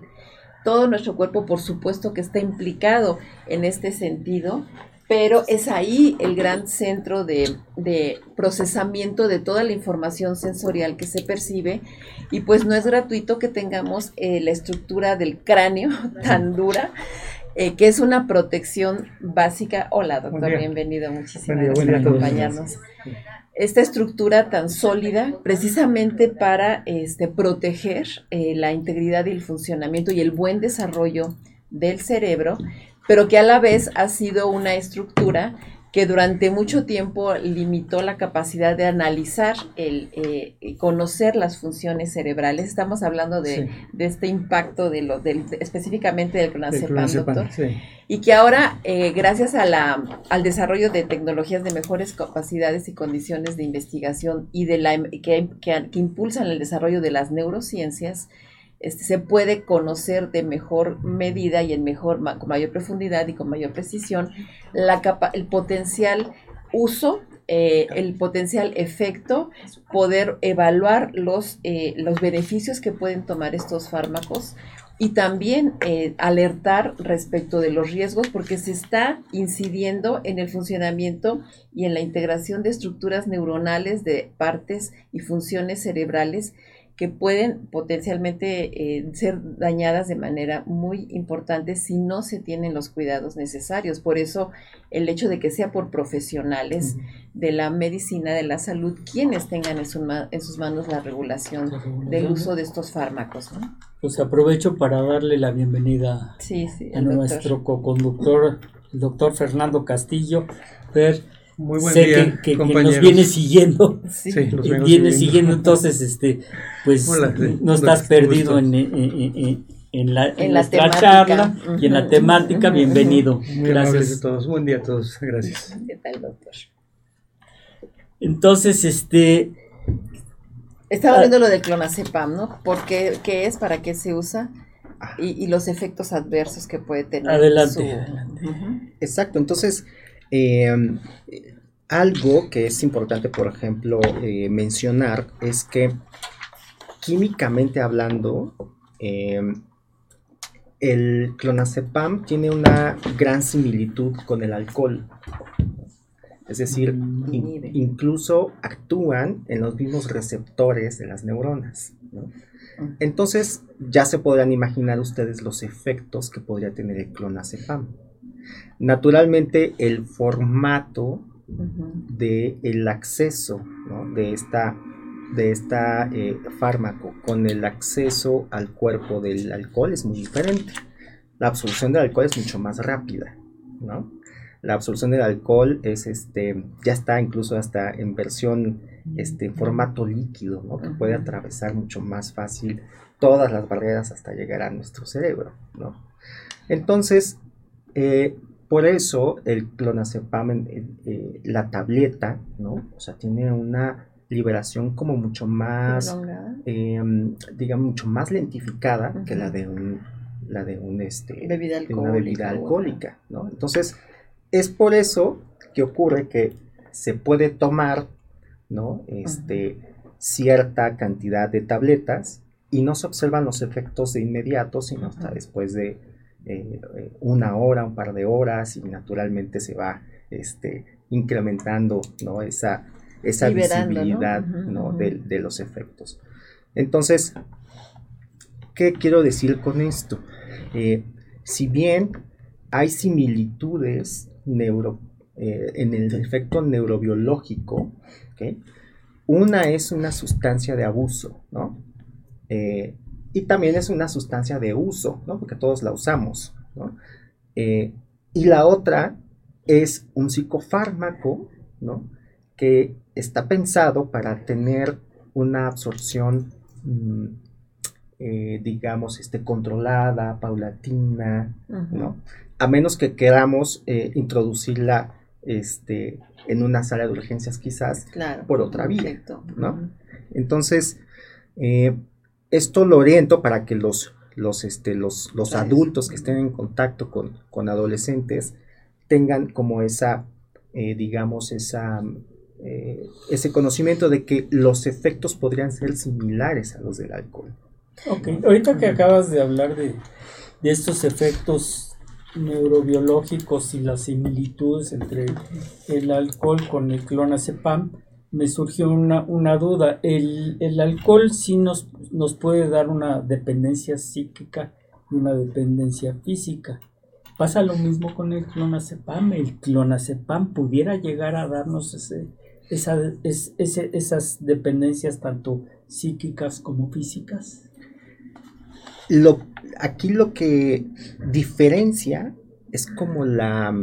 Todo nuestro cuerpo, por supuesto, que está implicado en este sentido pero es ahí el gran centro de, procesamiento de toda la información sensorial que se percibe y pues no es gratuito que tengamos eh, la estructura del cráneo *laughs* tan dura. Eh, que es una protección básica. Hola, doctor, bienvenido, muchísimas gracias por acompañarnos. Esta estructura tan sólida, precisamente para este, proteger eh, la integridad y el funcionamiento y el buen desarrollo del cerebro, pero que a la vez ha sido una estructura que durante mucho tiempo limitó la capacidad de analizar, el eh, conocer las funciones cerebrales. Estamos hablando de, este impacto de lo, del, específicamente del clonazepam, doctor. Y que ahora, eh, gracias a la, al desarrollo de tecnologías de mejores capacidades y condiciones de investigación y de la, que, que impulsan el desarrollo de las neurociencias, este, se puede conocer de mejor medida y en mejor, con mayor profundidad y con mayor precisión el potencial uso, eh, el potencial efecto, poder evaluar los, eh, los beneficios que pueden tomar estos fármacos y también eh, alertar respecto de los riesgos porque se está incidiendo en el funcionamiento y en la integración de estructuras neuronales de partes y funciones cerebrales que pueden potencialmente eh, ser dañadas de manera muy importante si no se tienen los cuidados necesarios. Por eso el hecho de que sea por profesionales de la medicina, de la salud, quienes tengan en, sus manos la regulación del uso de estos fármacos. Pues aprovecho para darle la bienvenida a nuestro co-conductor, el doctor Fernando Castillo. Ver, muy buen día, que, nos viene siguiendo. *laughs* Sí, *laughs* viene siguiendo. entonces, este, pues no estás perdido en, en, la, en nuestra charla y en la temática. Bienvenido. Muy gracias a todos. Buen día a todos. Gracias. ¿Qué tal, doctor? Entonces, este. Estaba viendo lo del clonazepam, ¿no? ¿Por qué, qué es? ¿Para qué se usa? Y, y, los efectos adversos que puede tener. Adelante. Exacto, entonces eh, algo que es importante, por ejemplo, eh, mencionar es que químicamente hablando, eh, el clonazepam tiene una gran similitud con el alcohol. Es decir, incluso actúan en los mismos receptores de las neuronas. Entonces, ya se podrán imaginar ustedes los efectos que podría tener el clonazepam. Naturalmente, el formato de el acceso de esta, de esta eh, fármaco con el acceso al cuerpo del alcohol es muy diferente. La absorción del alcohol es mucho más rápida, La absorción del alcohol es este, ya está incluso hasta en versión, este, formato líquido, Que puede atravesar mucho más fácil todas las barreras hasta llegar a nuestro cerebro, Entonces, eh, por eso el clonazepam, eh, la tableta, ¿no? O sea, tiene una liberación como mucho más, em, digamos, mucho más lentificada que la de un, la de un, este, una bebida alcohólica, ¿no? Entonces, es por eso que ocurre que se puede tomar, ¿no? Este, cierta cantidad de tabletas y no se observan los efectos de inmediato, sino hasta después de eh, una hora, un par de horas y naturalmente se va este, incrementando ¿no? esa, esa visibilidad ¿no? De, los efectos. Entonces, ¿qué quiero decir con esto? Eh, si bien hay similitudes neuro, eh, en el efecto neurobiológico, una es una sustancia de abuso, ¿no? Y también es una sustancia de uso, ¿no? porque todos la usamos. ¿no? Eh, Y la otra es un psicofármaco, ¿no? Que está pensado para tener una absorción, mm, eh, digamos, este, controlada, paulatina, ¿no? A menos que queramos eh, introducirla este, en una sala de urgencias quizás por otra vía, ¿no? Entonces, eh, esto lo oriento para que los, los, este, los, los adultos que estén en contacto con, con adolescentes tengan como esa, eh, digamos, esa, eh, ese conocimiento de que los efectos podrían ser similares a los del alcohol. Ok, ahorita que acabas de hablar de, de estos efectos neurobiológicos y las similitudes entre el alcohol con el clonazepam, me surgió una, una duda. El, el, alcohol sí nos, nos puede dar una dependencia psíquica y una dependencia física. Pasa lo mismo con el clonazepam. El clonazepam pudiera llegar a darnos ese, ese, esas dependencias tanto psíquicas como físicas. Lo, aquí lo que diferencia es como la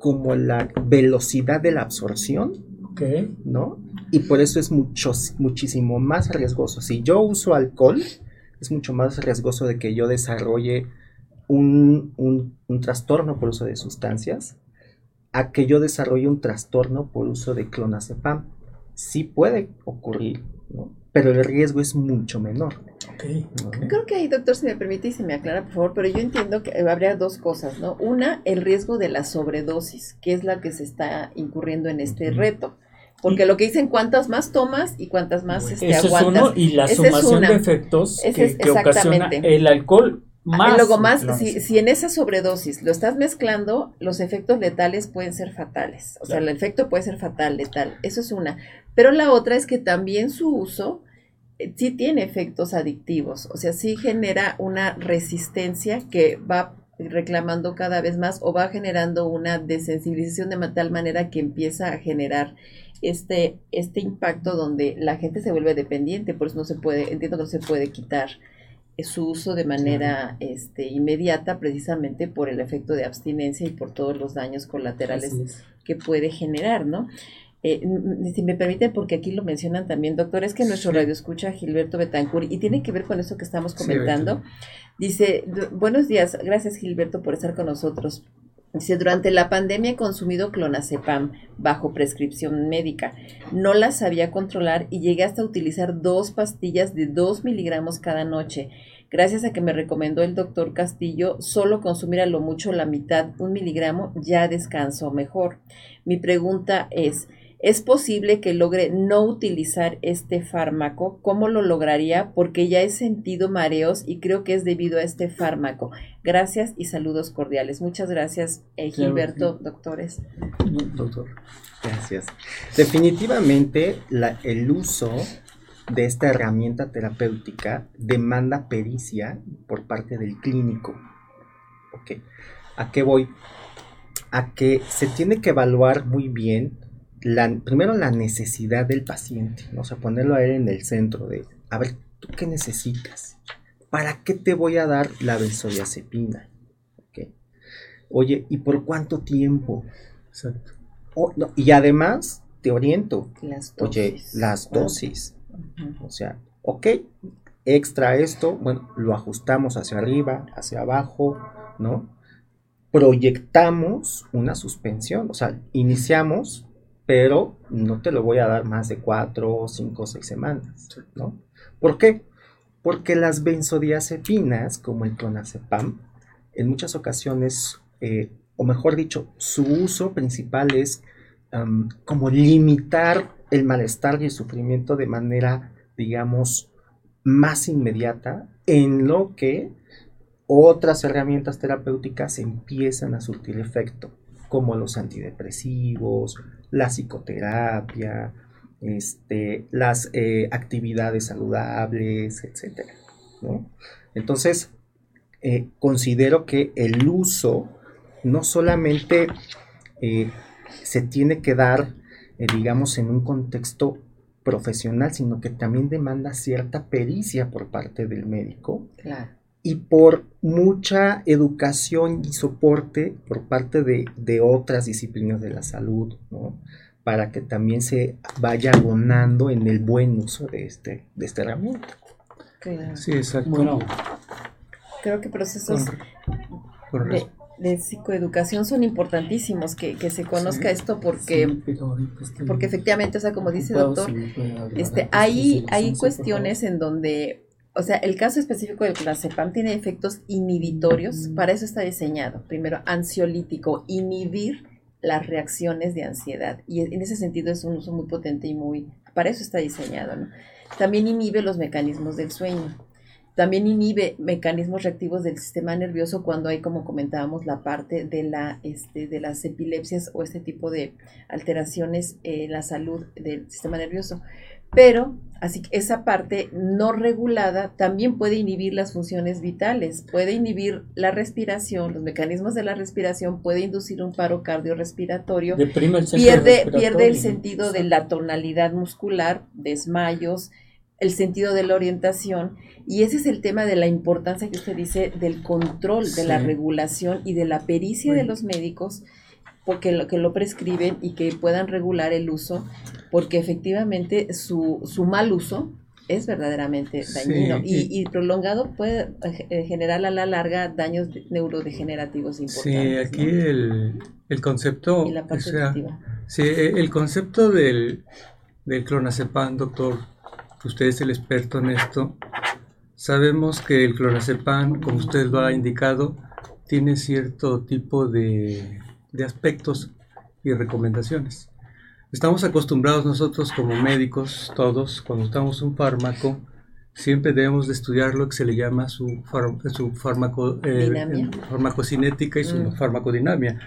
como la velocidad de la absorción, ¿no? Y por eso es mucho, muchísimo más riesgoso. Si yo uso alcohol, es mucho más riesgoso de que yo desarrolle un, un, trastorno por uso de sustancias a que yo desarrolle un trastorno por uso de clonazepam. Sí puede ocurrir, ¿no? pero el riesgo es mucho menor. Creo que ahí, doctor, si me permite y se me aclara, por favor, pero yo entiendo que habría dos cosas, ¿no? Una, el riesgo de la sobredosis, que es la que se está incurriendo en este reto. Porque lo que dicen, cuántas más tomas y cuántas más este, Eso Es uno, y la sumación de efectos que, ocasiona el alcohol más. Luego más, si, si, en esa sobredosis lo estás mezclando, los efectos letales pueden ser fatales. O sea, el efecto puede ser fatal, letal. Eso es una. Pero la otra es que también su uso eh, sí tiene efectos adictivos, o sea, sí genera una resistencia que va reclamando cada vez más o va generando una desensibilización de tal manera que empieza a generar este, este impacto donde la gente se vuelve dependiente, por eso no se puede, entiendo que no se puede quitar eh, su uso de manera este, inmediata precisamente por el efecto de abstinencia y por todos los daños colaterales que puede generar, ¿no? Eh, si me permiten, porque aquí lo mencionan también, doctor, es que nuestro radio escucha Gilberto Betancourt y tiene que ver con eso que estamos comentando. Dice, buenos días, gracias Gilberto por estar con nosotros. Dice, durante la pandemia he consumido clonazepam bajo prescripción médica. No la sabía controlar y llegué hasta utilizar dos pastillas de dos miligramos cada noche. Gracias a que me recomendó el doctor Castillo, solo consumir a lo mucho la mitad, un miligramo, ya descanso mejor. Mi pregunta es, ¿Es posible que logre no utilizar este fármaco? ¿Cómo lo lograría? Porque ya he sentido mareos y creo que es debido a este fármaco. Gracias y saludos cordiales. Muchas gracias, eh, Gilberto, doctores. Doctor, gracias. Definitivamente el uso de esta herramienta terapéutica demanda pericia por parte del clínico. Ok, ¿a qué voy? A que se tiene que evaluar muy bien primero la necesidad del paciente, ¿no? o sea, ponerlo a él en el centro de, a ver, ¿tú qué necesitas? ¿Para qué te voy a dar la benzodiazepina? Oye, ¿y por cuánto tiempo? Exacto. y además te oriento. Las dosis. Oye, las dosis. O sea, ok, extra esto, bueno, lo ajustamos hacia arriba, hacia abajo, ¿no? Proyectamos una suspensión, o sea, iniciamos pero no te lo voy a dar más de cuatro, cinco, seis semanas, ¿no? ¿Por qué? Porque las benzodiazepinas, como el clonazepam, en muchas ocasiones, eh, o mejor dicho, su uso principal es como limitar el malestar y el sufrimiento de manera, digamos, más inmediata, en lo que otras herramientas terapéuticas empiezan a surtir efecto, como los antidepresivos, la psicoterapia, este, las eh, actividades saludables, etc. Entonces, eh, considero que el uso no solamente eh, se tiene que dar, digamos, en un contexto profesional, sino que también demanda cierta pericia por parte del médico y por mucha educación y soporte por parte de, otras disciplinas de la salud, ¿no? para que también se vaya abonando en el buen uso de, este, de esta herramienta. Sí, exacto. Bueno, creo que procesos de, psicoeducación son importantísimos, que, se conozca esto porque, porque efectivamente, o sea, como dice el doctor, este, hay, hay cuestiones en donde o sea, el caso específico del clonazepam tiene efectos inhibitorios, para eso está diseñado. Primero, ansiolítico, inhibir las reacciones de ansiedad. Y en ese sentido es un uso muy potente y muy, para eso está diseñado. ¿no? También inhibe los mecanismos del sueño. También inhibe mecanismos reactivos del sistema nervioso cuando hay, como comentábamos, la parte de, la, este, de las epilepsias o este tipo de alteraciones en la salud del sistema nervioso. Pero Así que esa parte no regulada también puede inhibir las funciones vitales, puede inhibir la respiración, los mecanismos de la respiración, puede inducir un paro cardiorrespiratorio, pierde, pierde el sentido de la tonalidad muscular, desmayos, el sentido de la orientación, y ese es el tema de la importancia que usted dice del control, de la regulación y de la pericia de los médicos porque lo, que lo prescriben y que puedan regular el uso, porque efectivamente su, su mal uso es verdaderamente dañino y, y, puede eh, generar a la larga daños neurodegenerativos importantes. Sí, aquí el, el, concepto... Y la parte Sí, e, el concepto del, del clonazepam, doctor, usted es el experto en esto, sabemos que el clonazepam, como usted lo ha indicado, tiene cierto tipo de de aspectos y recomendaciones. Estamos acostumbrados nosotros como médicos, todos, cuando estamos un fármaco, siempre debemos de estudiar lo que se le llama su, su fármaco, eh, farmacocinética y su farmacodinamia.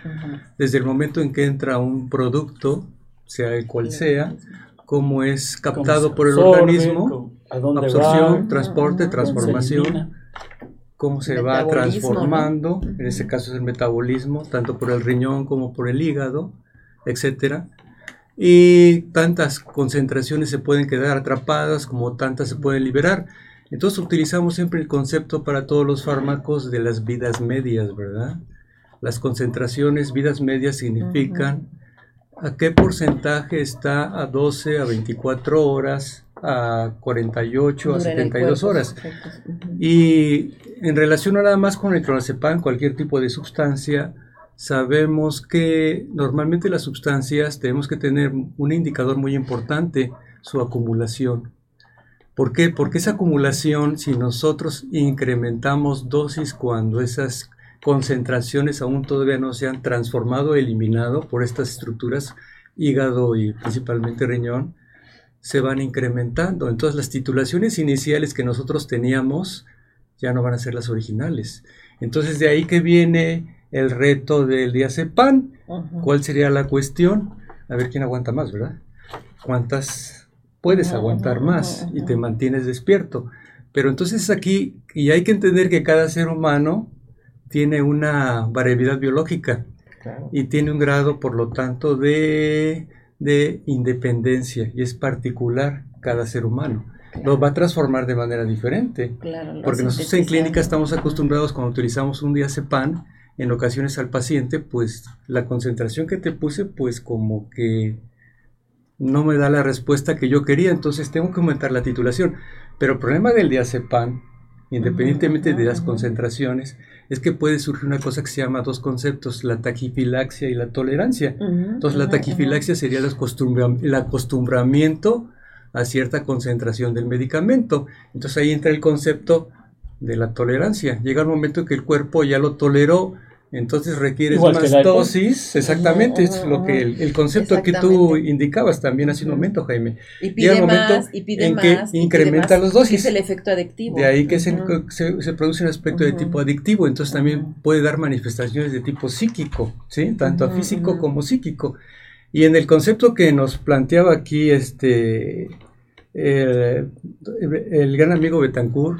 Desde el momento en que entra un producto, sea el cual sea, cómo es captado por el organismo, absorción, transporte, transformación cómo se va transformando, en este caso es el metabolismo, tanto por el riñón como por el hígado, etcétera. Y tantas concentraciones se pueden quedar atrapadas como tantas se pueden liberar. Entonces utilizamos siempre el concepto para todos los fármacos de las vidas medias, ¿verdad? Las concentraciones, vidas medias significan a qué porcentaje está a 12 a 24 horas a 48 a 72 horas. Y en relación nada más con el clonazepam, cualquier tipo de sustancia, sabemos que normalmente las sustancias tenemos que tener un indicador muy importante, su acumulación. ¿Por qué? Porque esa acumulación, si nosotros incrementamos dosis cuando esas concentraciones aún todavía no se han transformado eliminado por estas estructuras, hígado y principalmente riñón, se van incrementando. Entonces las titulaciones iniciales que nosotros teníamos ya no van a ser las originales. Entonces de ahí que viene el reto del diazepam. ¿Cuál sería la cuestión? A ver quién aguanta más, ¿verdad? ¿Cuántas puedes aguantar más y te mantienes despierto? Pero entonces aquí, y hay que entender que cada ser humano tiene una variabilidad biológica y tiene un grado, por lo tanto, de de independencia y es particular cada ser humano. Lo va a transformar de manera diferente. porque nosotros en clínica estamos acostumbrados cuando utilizamos un diazepam, en ocasiones al paciente, pues la concentración que te puse, pues como que no me da la respuesta que yo quería, entonces tengo que aumentar la titulación. Pero el problema del diazepam independientemente de las concentraciones, es que puede surgir una cosa que se llama dos conceptos, la taquifilaxia y la tolerancia. Entonces, la taquifilaxia sería el, el acostumbramiento a cierta concentración del medicamento. Entonces, ahí entra el concepto de la tolerancia. Llega el momento que el cuerpo ya lo toleró, entonces requieres más dosis, exactamente, es lo que el, concepto que tú indicabas también hace un momento, Jaime. Y pide más, y pide en que incrementa las dosis. Es el efecto adictivo. De ahí que se, se, produce un aspecto de tipo adictivo, entonces también puede dar manifestaciones de tipo psíquico, ¿sí? Tanto físico como psíquico. Y en el concepto que nos planteaba aquí este el, el gran amigo Betancourt,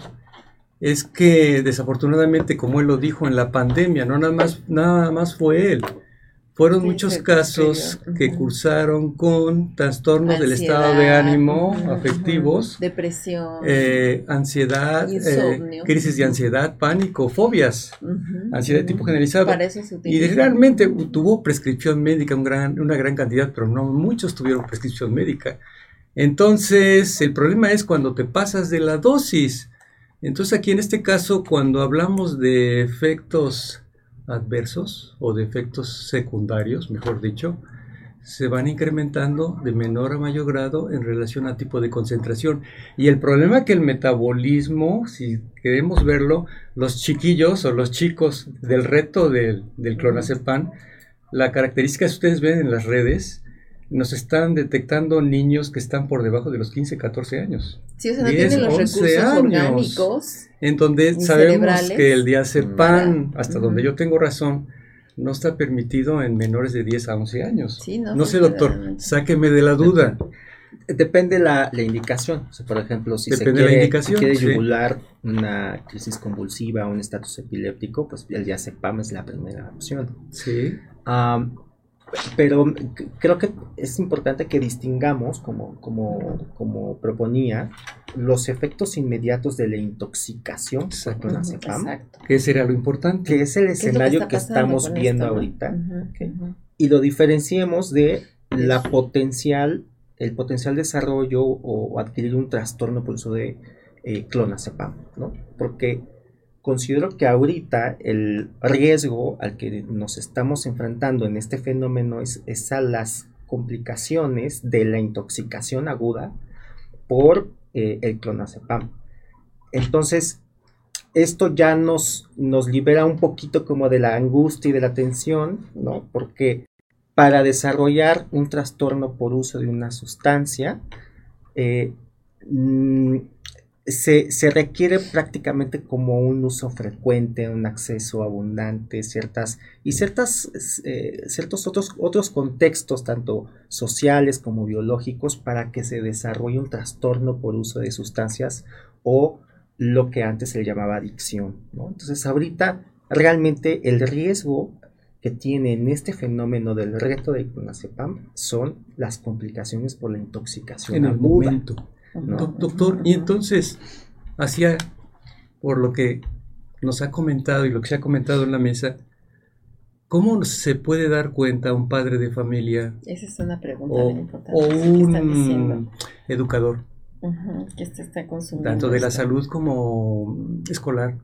es que desafortunadamente, como él lo dijo en la pandemia, no nada más, nada más fue él, fueron muchos casos que cursaron con trastornos del estado de ánimo, afectivos, depresión, eh, ansiedad, eh, crisis de ansiedad, pánico, fobias, ansiedad de tipo generalizado. y realmente tuvo prescripción médica, un gran, una gran cantidad, pero no muchos tuvieron prescripción médica. Entonces, el problema es cuando te pasas de la dosis. Entonces, aquí en este caso, cuando hablamos de efectos adversos o de efectos secundarios, mejor dicho, se van incrementando de menor a mayor grado en relación a tipo de concentración. Y el problema es que el metabolismo, si queremos verlo, los chiquillos o los chicos del reto del, del clonazepam, la característica que ustedes ven en las redes nos están detectando niños que están por debajo de los 15, 14 años. Sí, o sea, no tienen los recursos orgánicos. En donde sabemos que el diazepam, hasta donde yo tengo razón, no está permitido en menores de 10 a 11 años. Sí, no, no sé, doctor, sáqueme de la duda. Depende la, la indicación. por ejemplo, si se quiere, la una crisis convulsiva, un estatus epiléptico, pues el diazepam es la primera opción. Sí pero creo que es importante que distingamos, como, como, como proponía, los efectos inmediatos de la intoxicación por Exacto. Que sería lo importante. Que es el escenario que, estamos viendo ahorita. Y lo diferenciemos de la potencial, el potencial desarrollo o, adquirir un trastorno por uso de eh, clonazepam, ¿no? Porque considero que ahorita el riesgo al que nos estamos enfrentando en este fenómeno es, a las complicaciones de la intoxicación aguda por eh, el clonazepam. Entonces, esto ya nos, nos libera un poquito como de la angustia y de la tensión, ¿no? Porque para desarrollar un trastorno por uso de una sustancia, eh, mm, se, requiere prácticamente como un uso frecuente, un acceso abundante, ciertas y ciertas, eh, ciertos otros, otros contextos, tanto sociales como biológicos, para que se desarrolle un trastorno por uso de sustancias o lo que antes se llamaba adicción. Entonces, ahorita realmente el riesgo que tiene en este fenómeno del reto de clonazepam son las complicaciones por la intoxicación en el momento. Doctor, y entonces, hacia, por lo que nos ha comentado y lo que se ha comentado en la mesa, ¿cómo se puede dar cuenta un padre de familia? Esa es una pregunta o, importante. O un educador. que está consumiendo. Tanto de la salud como escolar.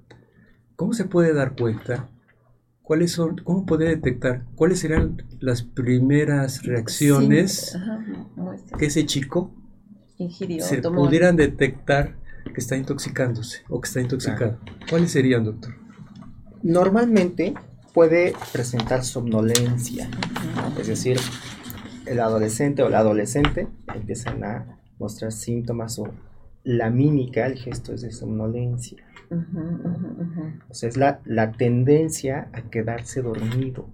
¿Cómo se puede dar cuenta? ¿Cuáles son, cómo puede detectar cuáles serán las primeras reacciones que ese chico se pudieran detectar que está intoxicándose o que está intoxicado. ¿Cuáles serían, doctor? Normalmente puede presentar somnolencia, es decir, el adolescente o la adolescente empiezan a mostrar síntomas o la mímica, el gesto es de somnolencia. O sea, es la, la tendencia a quedarse dormido,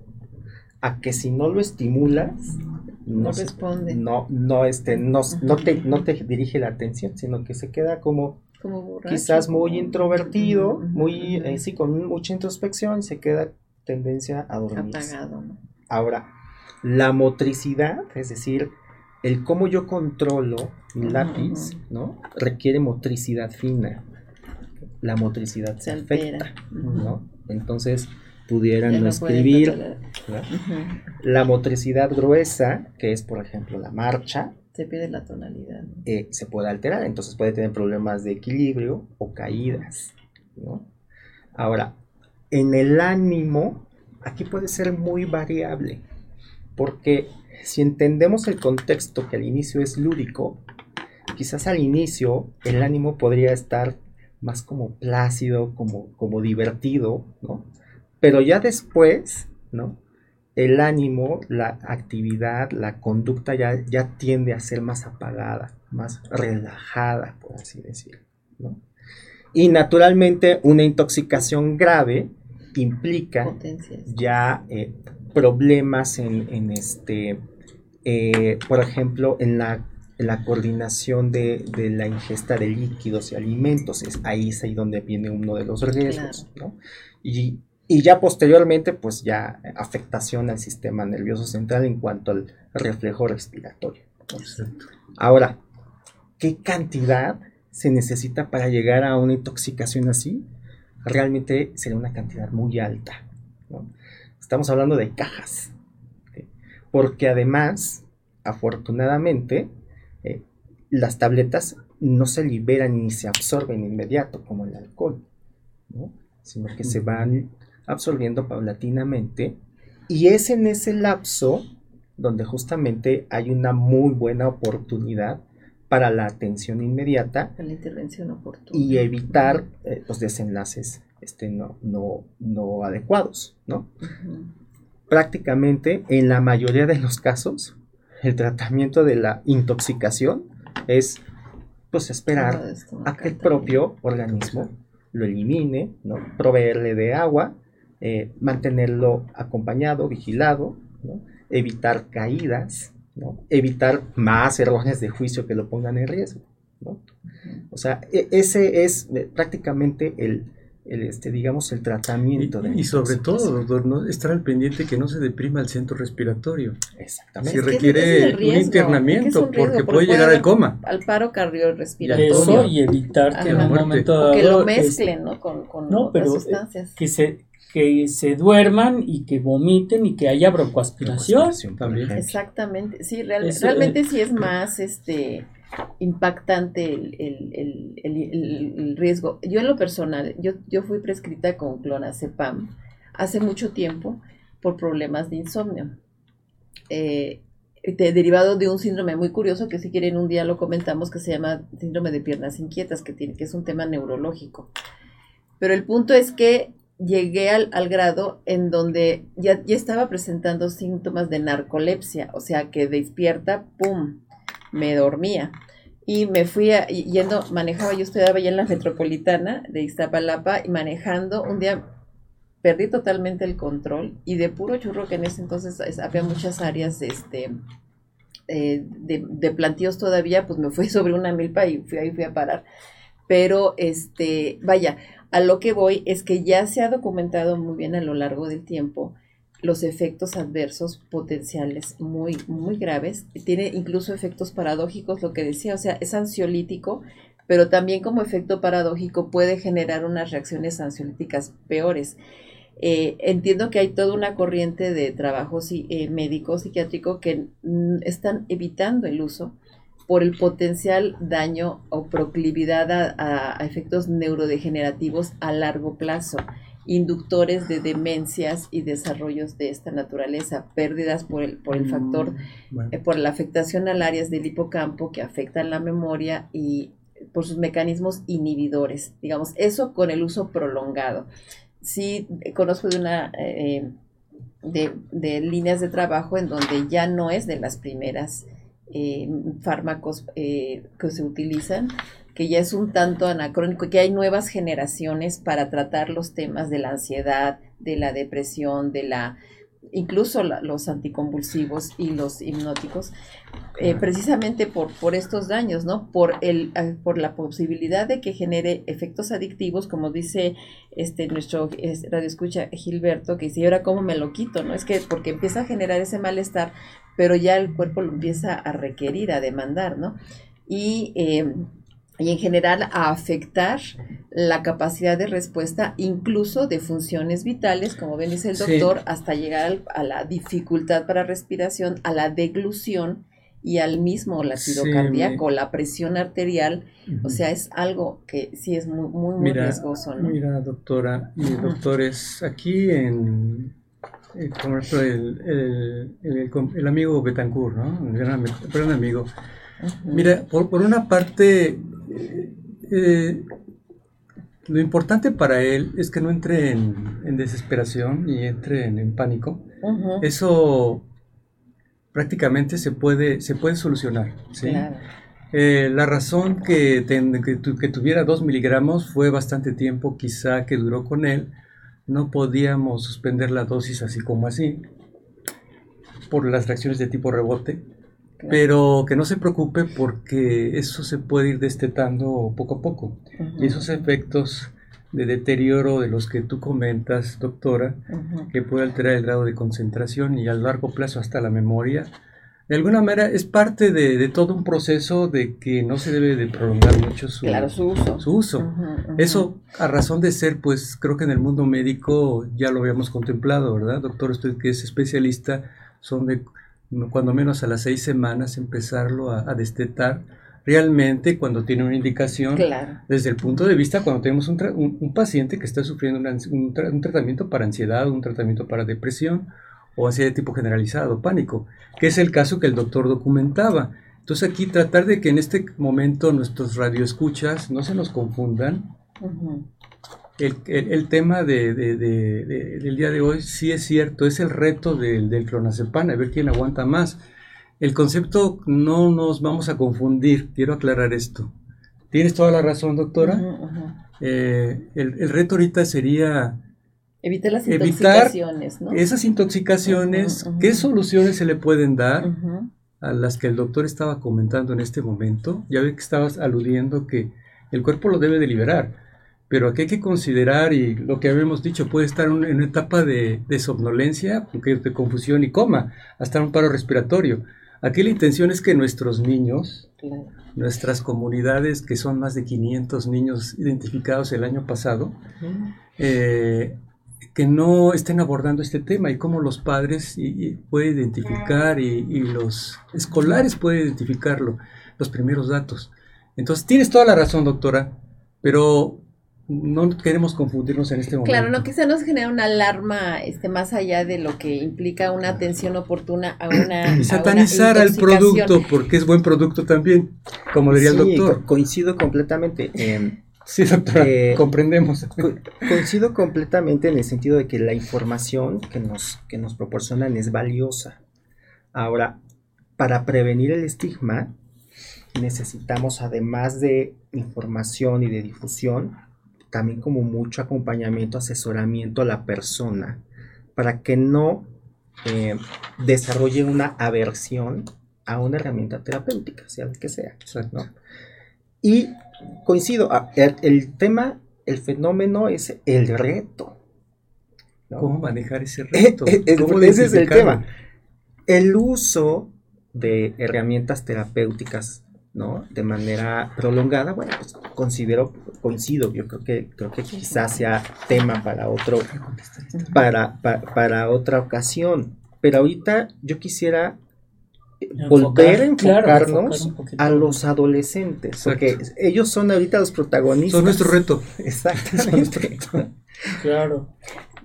a que si no lo estimulas, no, responde. No, no, este, no, no, te, no te dirige la atención, sino que se queda como, quizás muy introvertido, muy, eh, sí, con mucha introspección, se queda tendencia a dormir. Apagado, Ahora, la motricidad, es decir, el cómo yo controlo mi lápiz, ¿no? Requiere motricidad fina. La motricidad se, afecta, ¿no? Entonces, pudieran no escribir. La motricidad gruesa, que es por ejemplo la marcha, se pierde la tonalidad. Eh, se puede alterar, entonces puede tener problemas de equilibrio o caídas. Ahora, en el ánimo, aquí puede ser muy variable, porque si entendemos el contexto que al inicio es lúdico, quizás al inicio el ánimo podría estar más como plácido, como, como divertido, ¿no? Pero ya después, ¿no? El ánimo, la actividad, la conducta ya, ya tiende a ser más apagada, más relajada, por así decirlo, ¿no? Y naturalmente una intoxicación grave implica ya eh, problemas en, este, eh, por ejemplo, en la, coordinación de, la ingesta de líquidos y alimentos. Es ahí es ahí donde viene uno de los riesgos, ¿no? Y y ya posteriormente, pues ya afectación al sistema nervioso central en cuanto al reflejo respiratorio. Ahora, ¿qué cantidad se necesita para llegar a una intoxicación así? Realmente sería una cantidad muy alta. Estamos hablando de cajas. Porque además, afortunadamente, eh, las tabletas no se liberan ni se absorben inmediato como el alcohol, sino que se van absorbiendo paulatinamente y es en ese lapso donde justamente hay una muy buena oportunidad para la atención inmediata la intervención oportuna. y evitar eh, los desenlaces este, no, no, adecuados, ¿no? Prácticamente en la mayoría de los casos el tratamiento de la intoxicación es pues esperar a que el propio organismo lo elimine, ¿no? proveerle de agua eh, mantenerlo acompañado, vigilado, evitar caídas, evitar más errores de juicio que lo pongan en riesgo. O sea, e, ese es eh, prácticamente el, este, digamos, el tratamiento. Y, de y sobre todo, doctor, ¿no? estar al pendiente que no se deprima el centro respiratorio. Exactamente. Si requiere un internamiento, porque, puede llegar al coma. Al paro cardiorrespiratorio. Eso y evitar que en un momento dado... que lo mezclen, ¿no? Con, con no, otras pero, eh, sustancias. Que se, que se duerman y que vomiten y que haya broncoaspiración. Exactamente, sí, realmente sí es más este impactante el, riesgo. Yo en lo personal, yo, yo fui prescrita con clonazepam hace mucho tiempo por problemas de insomnio. Eh, derivado de un síndrome muy curioso que si quieren un día lo comentamos que se llama síndrome de piernas inquietas que tiene que es un tema neurológico pero el punto es que llegué al, grado en donde ya, ya, estaba presentando síntomas de narcolepsia, o sea que despierta, ¡pum!, me dormía. Y me fui yendo, manejaba, yo estudiaba ya en la metropolitana de Iztapalapa y manejando, un día perdí totalmente el control y de puro churro que en ese entonces había muchas áreas este, eh, de, de plantíos todavía, pues me fui *laughs* sobre una milpa y fui ahí fui a parar. Pero, este, vaya, a lo que voy es que ya se ha documentado muy bien a lo largo del tiempo los efectos adversos potenciales muy, muy graves. Tiene incluso efectos paradójicos, lo que decía, o sea, es ansiolítico, pero también como efecto paradójico puede generar unas reacciones ansiolíticas peores. Eh, entiendo que hay toda una corriente de trabajo eh, médico psiquiátrico que están evitando el uso por el potencial daño o proclividad a, efectos neurodegenerativos a largo plazo, inductores de demencias y desarrollos de esta naturaleza, pérdidas por el, por el factor, mm, eh, por la afectación al áreas del hipocampo que afectan la memoria y por sus mecanismos inhibidores, digamos, eso con el uso prolongado. Sí, conozco de una... Eh, de, de líneas de trabajo en donde ya no es de las primeras eh, fármacos eh, que se utilizan, que ya es un tanto anacrónico, que hay nuevas generaciones para tratar los temas de la ansiedad, de la depresión, de la incluso los anticonvulsivos y los hipnóticos, eh, precisamente por, por estos daños, ¿no? Por, el, por la posibilidad de que genere efectos adictivos, como dice este nuestro radio escucha Gilberto, que dice, ¿y ahora cómo me lo quito? ¿No? Es que porque empieza a generar ese malestar, pero ya el cuerpo lo empieza a requerir, a demandar, ¿no? Y eh, y en general a afectar la capacidad de respuesta incluso de funciones vitales, como bien dice el doctor, hasta llegar a la dificultad para respiración, a la deglución y al mismo latido cardíaco, la presión arterial, o sea, es algo que sí es muy, muy, riesgoso. ¿no? Mira, doctora y doctores, aquí en, eh, el, el, el, amigo Betancourt, ¿no? El gran, gran amigo. Mira, por, por, una parte, eh, lo importante para él es que no entre en, desesperación y entre en, pánico. Eso prácticamente se puede, se puede solucionar. Eh, la razón que, que, tuviera dos miligramos fue bastante tiempo quizá que duró con él. No podíamos suspender la dosis así como así por las reacciones de tipo rebote. Pero que no se preocupe porque eso se puede ir destetando poco a poco. Y esos efectos de deterioro de los que tú comentas, doctora, que puede alterar el grado de concentración y a largo plazo hasta la memoria, de alguna manera es parte de, todo un proceso de que no se debe de prolongar mucho su, uso. Eso, a razón de ser, pues creo que en el mundo médico ya lo habíamos contemplado, ¿verdad? Doctor, usted que es especialista, son de cuando menos a las seis semanas empezarlo a, destetar realmente cuando tiene una indicación desde el punto de vista cuando tenemos un, paciente que está sufriendo un, un, tratamiento para ansiedad, un tratamiento para depresión o ansiedad de tipo generalizado, pánico, que es el caso que el doctor documentaba. Entonces aquí tratar de que en este momento nuestros radioescuchas no se nos confundan. El, tema de, del día de hoy sí es cierto, es el reto del, del clonazepam, a ver quién aguanta más. El concepto no nos vamos a confundir, quiero aclarar esto. Tienes toda la razón, doctora. Eh, el, el, reto ahorita sería Evitar las intoxicaciones, ¿no? Esas intoxicaciones, ¿qué soluciones se le pueden dar a las que el doctor estaba comentando en este momento? Ya ve que estabas aludiendo que el cuerpo lo debe de liberar, pero aquí hay que considerar, y lo que habíamos dicho, puede estar en una etapa de, somnolencia, de confusión y coma, hasta un paro respiratorio. Aquí la intención es que nuestros niños, nuestras comunidades, que son más de 500 niños identificados el año pasado, que no estén abordando este tema y cómo los padres pueden identificar y, los escolares pueden identificarlo, los primeros datos. Entonces, tienes toda la razón, doctora, pero no queremos confundirnos en este momento. Claro, no, quizá nos genera una alarma este, más allá de lo que implica una atención oportuna a una. Y satanizar al producto, porque es buen producto también, como diría el doctor. coincido completamente. *laughs* Sí, doctora, eh, comprendemos. coincido completamente en el sentido de que la información que nos, que nos proporcionan es valiosa. Ahora, para prevenir el estigma, necesitamos, además de información y de difusión, también como mucho acompañamiento, asesoramiento a la persona, para que no eh, desarrolle una aversión a una herramienta terapéutica, sea lo que sea. ¿no? Y coincido, ah, el, tema, el fenómeno es el reto. ¿Cómo manejar ese reto? ese es el tema. El uso de herramientas terapéuticas, ¿no? De manera prolongada, bueno, pues considero, coincido, yo creo que, creo que quizás sea tema para otro, para, para otra ocasión. Pero ahorita yo quisiera volver a enfocarnos a los adolescentes, porque ellos son ahorita los protagonistas. Son nuestro reto. *laughs* Exactamente. claro.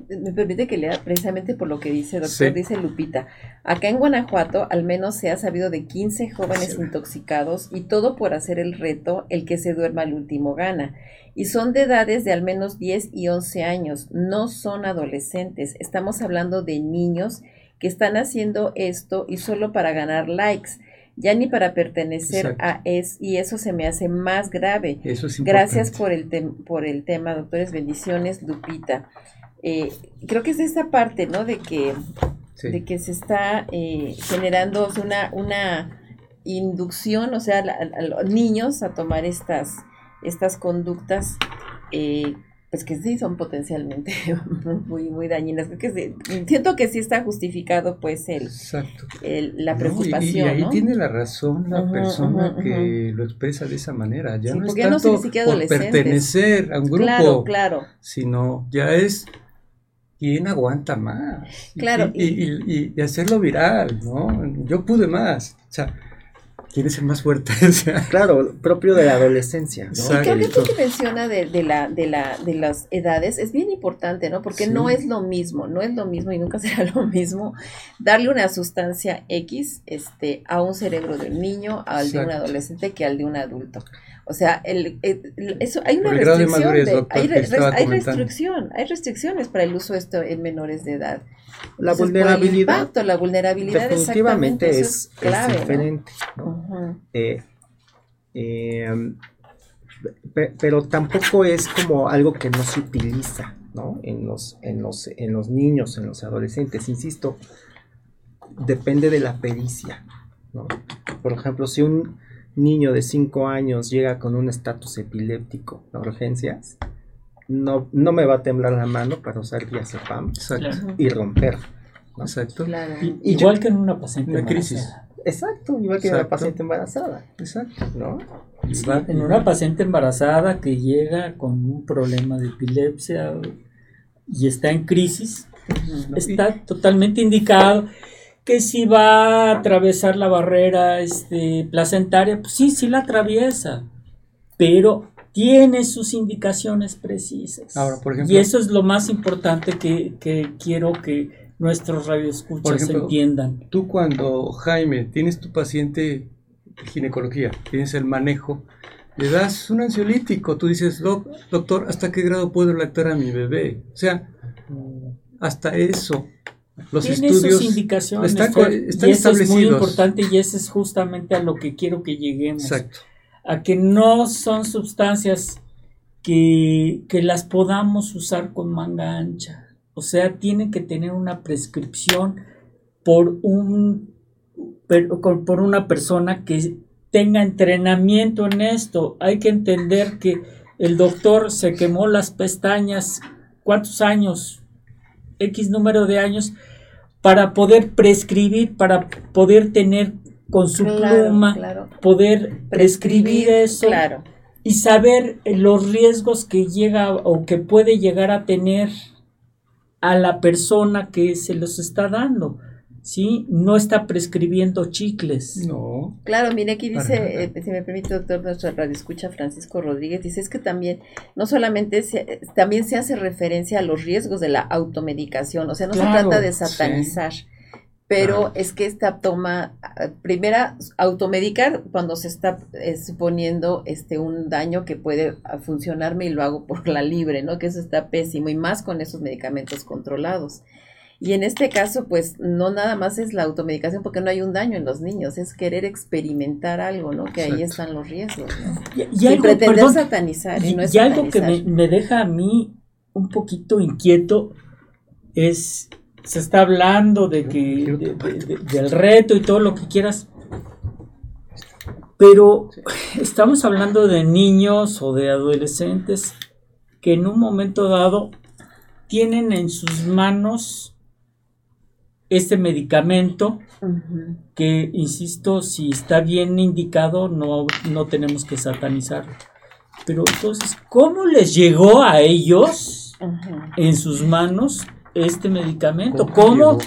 Me permite que lea precisamente por lo que dice doctor, dice Lupita. Acá en Guanajuato al menos se ha sabido de 15 jóvenes intoxicados y todo por hacer el reto, el que se duerma al último gana. Y son de edades de al menos 10 y 11 años, no son adolescentes, estamos hablando de niños que están haciendo esto y solo para ganar likes, ya ni para pertenecer a es y eso se me hace más grave. Eso es Gracias por el, por el tema, doctores. Bendiciones, Lupita. Eh, creo que es esta parte, ¿no? De que, de que se está eh, generando una, una inducción, o sea, a, los niños a tomar estas, estas conductas eh, pues que sí son potencialmente *laughs* muy, muy dañinas. Creo que siento que sí está justificado pues el, la preocupación. y, ahí tiene la razón la persona que lo expresa de esa manera. Ya no es tanto por pertenecer a un grupo, claro, sino ya es quién aguanta más. Claro. Y, y, hacerlo viral, ¿no? Yo pude más. O sea, ¿Quién es el más fuerte? *laughs* claro, propio de la adolescencia. ¿no? creo que esto que menciona de, la, de, la, de las edades es bien importante, ¿no? Porque no es lo mismo, no es lo mismo y nunca *laughs* será lo mismo darle una sustancia X este, a un cerebro de un niño, al de un adolescente, que al de un adulto. O sea, el, eso, hay una restricción. hay, restricción, hay restricciones para el uso de esto en menores de edad. La vulnerabilidad. la vulnerabilidad definitivamente es, diferente. Eh, eh, pero tampoco es como algo que no se utiliza ¿no? en, los, en, los, en los niños, en los adolescentes. Insisto, depende de la pericia. ¿no? Por ejemplo, si un niño de 5 años llega con un estatus epiléptico a urgencias, no, no me va a temblar la mano para usar diazepam y romper. Exacto. igual que en una paciente una crisis. Exacto, igual que en una paciente embarazada. Exacto, ¿no? En una paciente embarazada que llega con un problema de epilepsia y está en crisis, está totalmente indicado que si va a atravesar la barrera este, placentaria, pues sí, sí la atraviesa, pero tiene sus indicaciones precisas. Ahora, por ejemplo, y eso es lo más importante que, que quiero que nuestros radioescuchas entiendan. Tú cuando, Jaime, tienes tu paciente de ginecología, tienes el manejo, le das un ansiolítico, tú dices, doctor, ¿hasta qué grado puedo lactar a mi bebé? O sea, hasta eso. Los estudios sus indicaciones están, y eso es muy importante y eso es justamente a lo que quiero que lleguemos. Exacto. A que no son sustancias que, que las podamos usar con manga ancha. O sea, tiene que tener una prescripción por un por una persona que tenga entrenamiento en esto. Hay que entender que el doctor se quemó las pestañas, ¿cuántos años? X número de años para poder prescribir, para poder tener con su pluma, poder prescribir, eso y saber los riesgos que llega o que puede llegar a tener a la persona que se los está dando. ¿Sí? No está prescribiendo chicles. No. Claro, mire, aquí dice, eh, si me permite, doctor, nuestra radio escucha Francisco Rodríguez, dice, es que también, no solamente, se, también se hace referencia a los riesgos de la automedicación, o sea, no se trata de satanizar. Pero es que esta toma, primera, automedicar cuando se está eh, suponiendo este un daño que puede funcionarme y lo hago por la libre, ¿no? Que eso está pésimo y más con esos medicamentos controlados. Y en este caso, pues no nada más es la automedicación porque no hay un daño en los niños, es querer experimentar algo, ¿no? Que ahí están los riesgos, ¿no? Y, algo, pretender satanizar. Y, no es y algo que me, deja a mí un poquito inquieto es, se está hablando de que, del reto y todo lo que quieras, pero estamos hablando de niños o de adolescentes que en un momento dado tienen en sus manos este medicamento que, insisto, si está bien indicado, no, no tenemos que satanizarlo. Pero entonces, ¿cómo les llegó a ellos en sus manos este medicamento? ¿Cómo,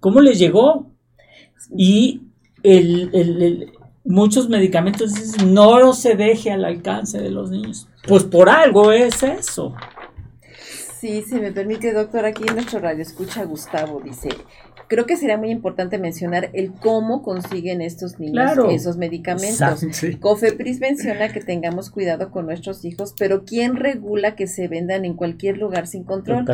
¿Cómo, les llegó? Y el, muchos medicamentos dicen, no se deje al alcance de los niños. Pues por algo es eso. Sí, si me permite, doctor, aquí en nuestro radio escucha Gustavo, dice, creo que sería muy importante mencionar el cómo consiguen estos niños esos medicamentos. Cofepris menciona que tengamos cuidado con nuestros hijos, pero ¿quién regula que se vendan en cualquier lugar sin control?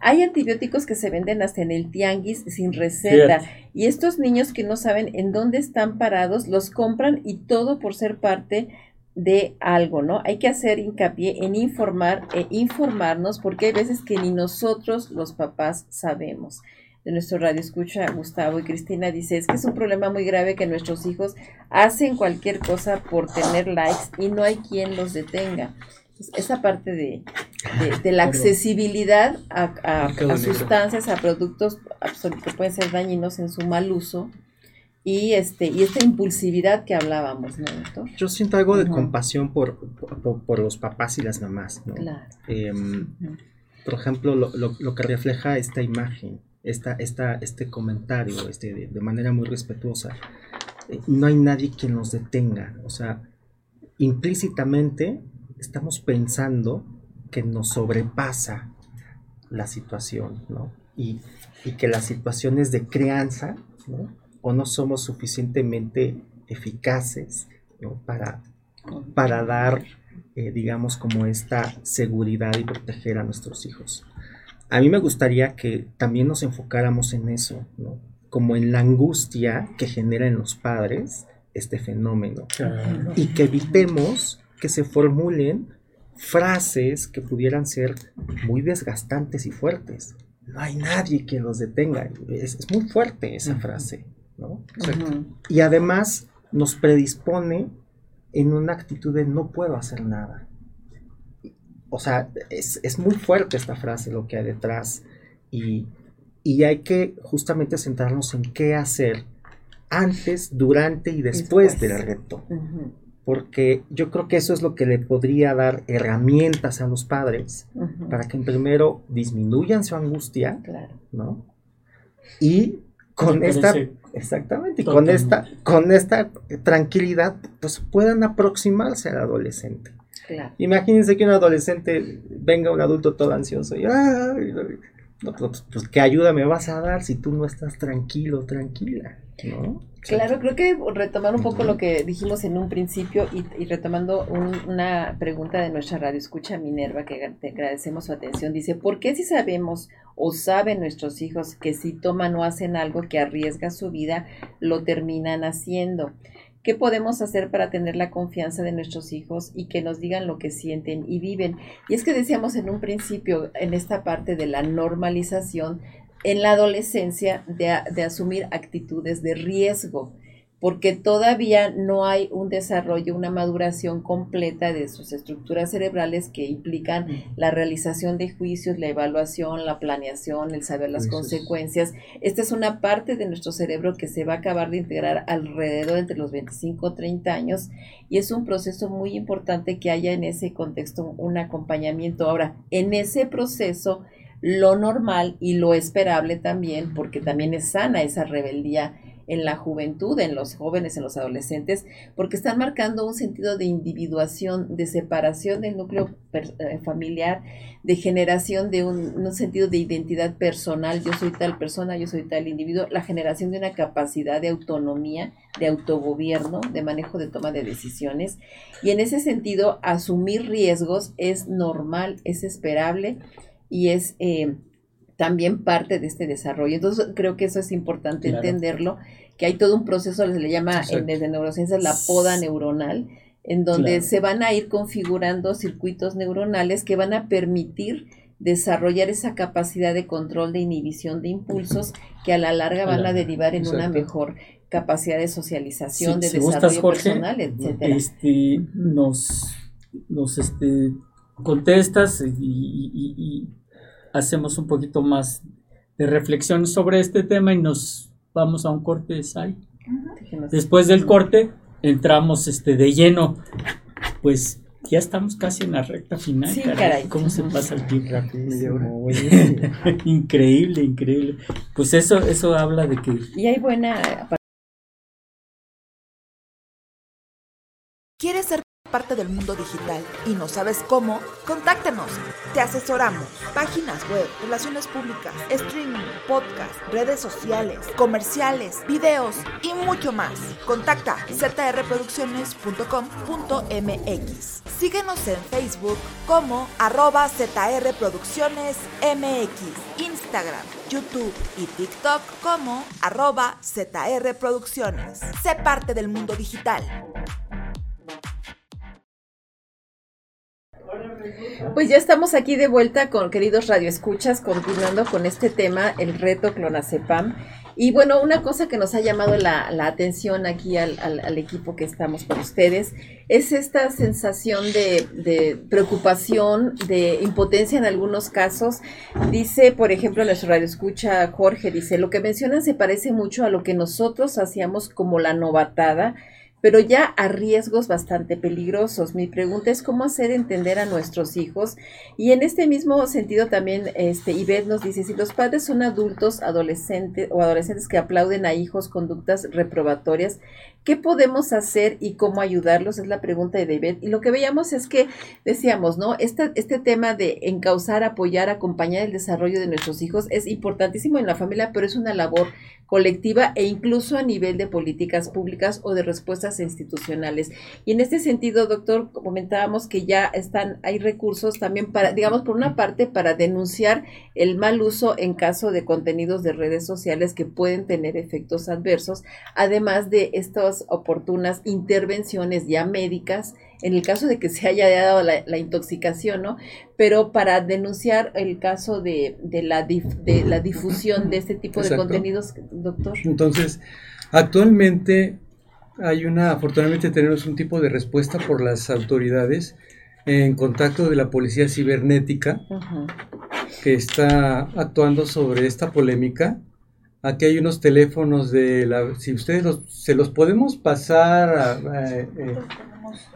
Hay antibióticos que se venden hasta en el tianguis sin receta y estos niños que no saben en dónde están parados los compran y todo por ser parte de algo, ¿no? Hay que hacer hincapié en informar e informarnos porque hay veces que ni nosotros los papás sabemos de nuestro radio escucha Gustavo y Cristina dice es que es un problema muy grave que nuestros hijos hacen cualquier cosa por tener likes y no hay quien los detenga. esa parte de, de, la accesibilidad a, a, sustancias, a productos que pueden ser dañinos en su mal uso y este y esta impulsividad que hablábamos, ¿no, doctor? Yo siento algo de compasión por, por, los papás y las mamás, ¿no? Claro. Em, por ejemplo, lo, lo, lo que refleja esta imagen esta, esta, este comentario este, de, manera muy respetuosa. Eh, no hay nadie que nos detenga. O sea, implícitamente estamos pensando que nos sobrepasa la situación, ¿no? Y, que las situaciones de crianza, ¿no? O no somos suficientemente eficaces, Para, para dar, eh, digamos, como esta seguridad y proteger a nuestros hijos a mí me gustaría que también nos enfocáramos en eso, ¿no? Como en la angustia que genera en los padres este fenómeno. Y que evitemos que se formulen frases que pudieran ser muy desgastantes y fuertes. No hay nadie que los detenga. Es, muy fuerte esa frase, ¿no? Y además nos predispone en una actitud de no puedo hacer nada. o sea, es, muy fuerte esta frase lo que hay detrás y, hay que justamente centrarnos en qué hacer antes, durante y después, del reto. Porque yo creo que eso es lo que le podría dar herramientas a los padres para que primero disminuyan su angustia, ¿no? Y con esta exactamente con esta con esta tranquilidad pues puedan aproximarse al adolescente. Imagínense que un adolescente venga un adulto todo ansioso y pues, pues, qué ayuda me vas a dar si tú no estás tranquilo tranquila no Claro, creo que retomar un poco lo que dijimos en un principio y, retomando una pregunta de nuestra radio escucha Minerva, que te agradecemos su atención, dice, ¿por qué si sabemos o saben nuestros hijos que si toman o hacen algo que arriesga su vida, lo terminan haciendo? ¿Qué podemos hacer para tener la confianza de nuestros hijos y que nos digan lo que sienten y viven? Y es que decíamos en un principio, en esta parte de la normalización, en la adolescencia de, asumir actitudes de riesgo, porque todavía no hay un desarrollo, una maduración completa de sus estructuras cerebrales que implican la realización de juicios, la evaluación, la planeación, el saber las consecuencias. Esta es una parte de nuestro cerebro que se va a acabar de integrar alrededor entre los 25 o 30 años y es un proceso muy importante que haya en ese contexto un acompañamiento. Ahora, en ese proceso, lo normal y lo esperable también, porque también es sana esa rebeldía en la juventud, en los jóvenes, en los adolescentes, porque están marcando un sentido de individuación, de separación del núcleo eh, familiar, de generación de un, sentido de identidad personal, yo soy tal persona, yo soy tal individuo, la generación de una capacidad de autonomía, de autogobierno, de manejo de toma de decisiones. Y en ese sentido, asumir riesgos es normal, es esperable y es eh, también parte de este desarrollo. Entonces creo que eso es importante entenderlo, que hay todo un proceso, se le llama en, desde neurociencias la poda neuronal, en donde se van a ir configurando circuitos neuronales que van a permitir desarrollar esa capacidad de control de inhibición de impulsos que a la larga van a derivar en una mejor capacidad de socialización, de desarrollo personal, etcétera. Este, nos, nos este, contestas y hacemos un poquito más de reflexión sobre este tema y nos vamos a un corte de sal. Después del corte entramos este de lleno, pues ya estamos casi en la recta final. ¿Cómo se pasa el tiempo? *laughs* increíble, increíble. Pues eso, eso habla de que. Y hay buena. ¿Quieres ser parte del mundo digital y no sabes cómo, contáctanos. Te asesoramos. Páginas web, relaciones públicas, streaming, podcast, redes sociales, comerciales, videos y mucho más. Contacta zrproducciones.com.mx. Síguenos en Facebook como arroba zrproduccionesmx, Instagram, YouTube y TikTok como arroba zrproducciones. Sé parte del mundo digital. Pues ya estamos aquí de vuelta con queridos radioescuchas, continuando con este tema, el reto clonazepam. Y bueno, una cosa que nos ha llamado la, atención aquí al, equipo que estamos con ustedes es esta sensación de, de, preocupación, de impotencia en algunos casos. Dice, por ejemplo, nuestro radioescucha Jorge, dice, lo que mencionan se parece mucho a lo que nosotros hacíamos como la novatada pero ya a riesgos bastante peligrosos. Mi pregunta es cómo hacer entender a nuestros hijos y en este mismo sentido también este Ivette nos dice si los padres son adultos, adolescentes o adolescentes que aplauden a hijos conductas reprobatorias, ¿qué podemos hacer y cómo ayudarlos? Es la pregunta de David. Y lo que veíamos es que decíamos, ¿no? Este, este tema de encauzar, apoyar, acompañar el desarrollo de nuestros hijos es importantísimo en la familia, pero es una labor colectiva e incluso a nivel de políticas públicas o de respuestas institucionales. Y en este sentido, doctor, comentábamos que ya están, hay recursos también para, digamos, por una parte, para denunciar el mal uso en caso de contenidos de redes sociales que pueden tener efectos adversos, además de oportunas intervenciones ya médicas en el caso de que se haya dado la, intoxicación, ¿no? Pero para denunciar el caso de, la, de la difusión de este tipo de contenidos, doctor. Entonces, actualmente hay una, afortunadamente tenemos un tipo de respuesta por las autoridades en contacto de la policía cibernética que está actuando sobre esta polémica. Aquí hay unos teléfonos de la... Si ustedes se los podemos pasar... Eh, eh,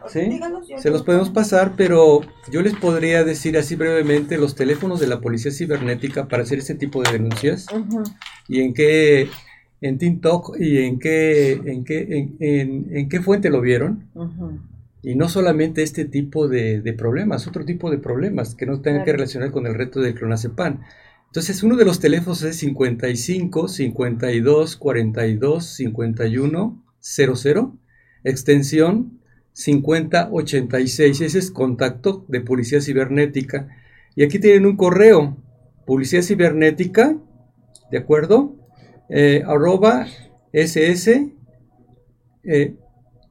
¿Sí? Se los podemos pasar, pero yo les podría decir así brevemente los teléfonos de la policía cibernética para hacer este tipo de denuncias y en qué en TikTok y en qué en qué en, qué fuente lo vieron. Y no solamente este tipo de, problemas, otro tipo de problemas que no tengan que relacionar con el reto del clonazepam. Entonces, uno de los teléfonos es 55 52 42 51 00, extensión 5086. Ese es contacto de Policía Cibernética. Y aquí tienen un correo, Policía Cibernética, ¿de acuerdo? Eh, arroba ss eh,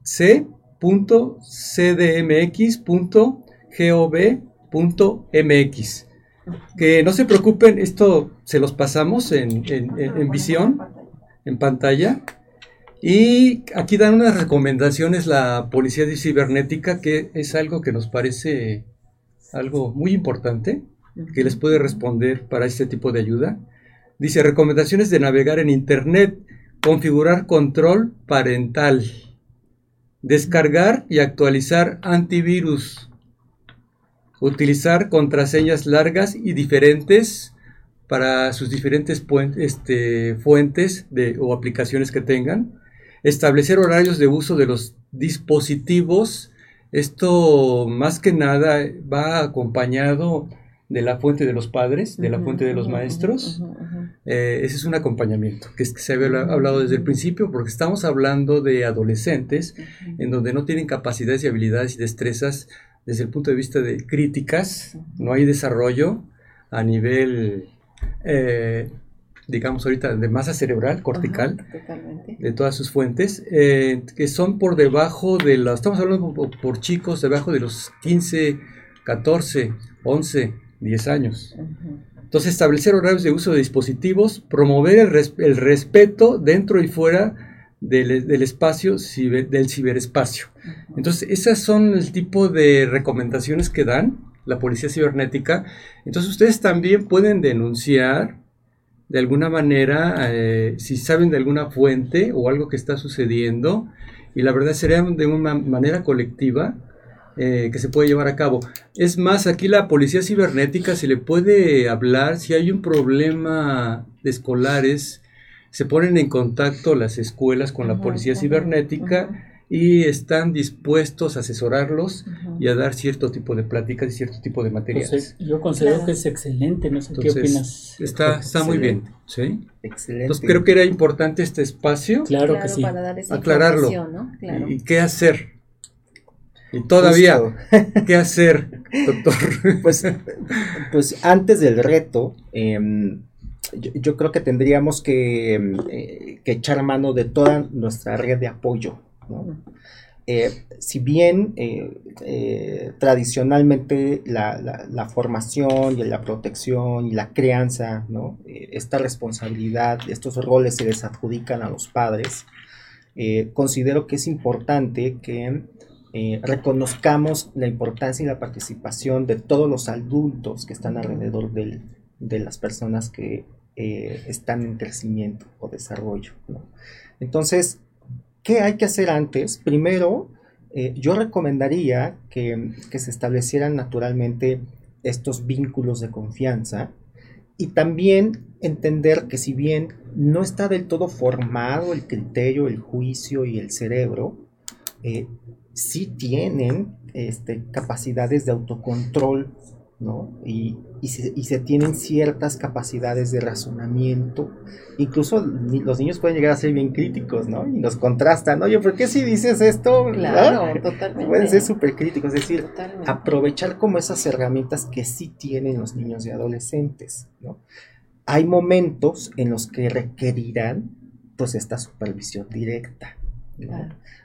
c.cdmx.gov.mx. Que no se preocupen, esto se los pasamos en, en visión, en pantalla. Y aquí dan unas recomendaciones la Policía de Cibernética, que es algo que nos parece algo muy importante, que les puede responder para este tipo de ayuda. Dice, recomendaciones de navegar en Internet, configurar control parental, descargar y actualizar antivirus, utilizar contraseñas largas y diferentes para sus diferentes este, fuentes de, o aplicaciones que tengan, establecer horarios de uso de los dispositivos. Esto más que nada va acompañado de la fuente de los padres, de la fuente de los maestros. Eh, ese es un acompañamiento que, es que se había hablado desde el principio porque estamos hablando de adolescentes en donde no tienen capacidades y habilidades y destrezas desde el punto de vista de críticas, no hay desarrollo a nivel eh, digamos ahorita, de masa cerebral, cortical, de todas sus fuentes, eh, que son por debajo de las, estamos hablando por, chicos debajo de los 15, 14, 11, 10 años. Entonces, establecer horarios de uso de dispositivos, promover el, respeto dentro y fuera del, del espacio, del ciberespacio. Entonces, esas son el tipo de recomendaciones que dan la policía cibernética. Entonces, ustedes también pueden denunciar de alguna manera, eh, si saben de alguna fuente o algo que está sucediendo, y la verdad sería de una manera colectiva eh, que se puede llevar a cabo. Es más, aquí la policía cibernética se le puede hablar si hay un problema de escolares, se ponen en contacto las escuelas con la policía cibernética y están dispuestos a asesorarlos y a dar cierto tipo de pláticas y cierto tipo de materiales. yo considero que es excelente, no sé qué opinas. Está, está muy bien, ¿sí? Excelente. Entonces creo que era importante este espacio. Claro, que sí. aclararlo. Y, qué hacer. Y todavía, ¿qué hacer, doctor? *laughs* Pues, pues antes del reto, em, yo, creo que tendríamos que, em, eh, que echar mano de toda nuestra red de apoyo eh, si bien eh, tradicionalmente la, formación y la protección y la crianza, esta responsabilidad, estos roles se les adjudican a los padres, considero que es importante que reconozcamos la importancia y la participación de todos los adultos que están alrededor de las personas que están en crecimiento o desarrollo. Entonces, ¿Qué hay que hacer antes? Primero, eh, yo recomendaría que, se establecieran naturalmente estos vínculos de confianza y también entender que si bien no está del todo formado el criterio, el juicio y el cerebro, eh, sí tienen este, capacidades de autocontrol y, se, tienen ciertas capacidades de razonamiento. Incluso los niños pueden llegar a ser bien críticos, ¿no? Y nos contrastan, oye, ¿por qué si dices esto? Claro, totalmente. Pueden ser súper críticos, es decir, aprovechar como esas herramientas que sí tienen los niños y adolescentes, ¿no? Hay momentos en los que requerirán, pues, esta supervisión directa,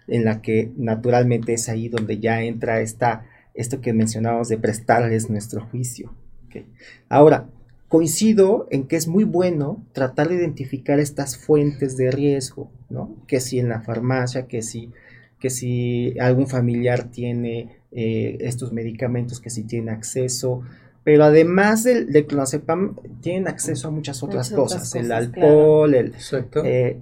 En la que naturalmente es ahí donde ya entra esta esto que mencionábamos de prestarles nuestro juicio. Ahora, coincido en que es muy bueno tratar de identificar estas fuentes de riesgo, ¿no? Que si en la farmacia, que si que si algún familiar tiene eh, estos medicamentos, que si tiene acceso, pero además del, del clonazepam tienen acceso a muchas otras, cosas, el alcohol, el... Eh,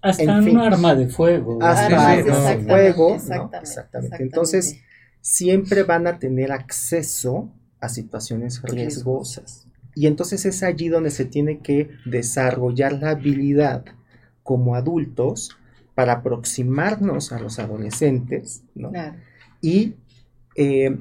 hasta un arma de fuego. Hasta arma de fuego, exactamente. Entonces, siempre van a tener acceso a situaciones riesgosas. Y entonces es allí donde se tiene que desarrollar la habilidad como adultos para aproximarnos a los adolescentes ¿no? y eh,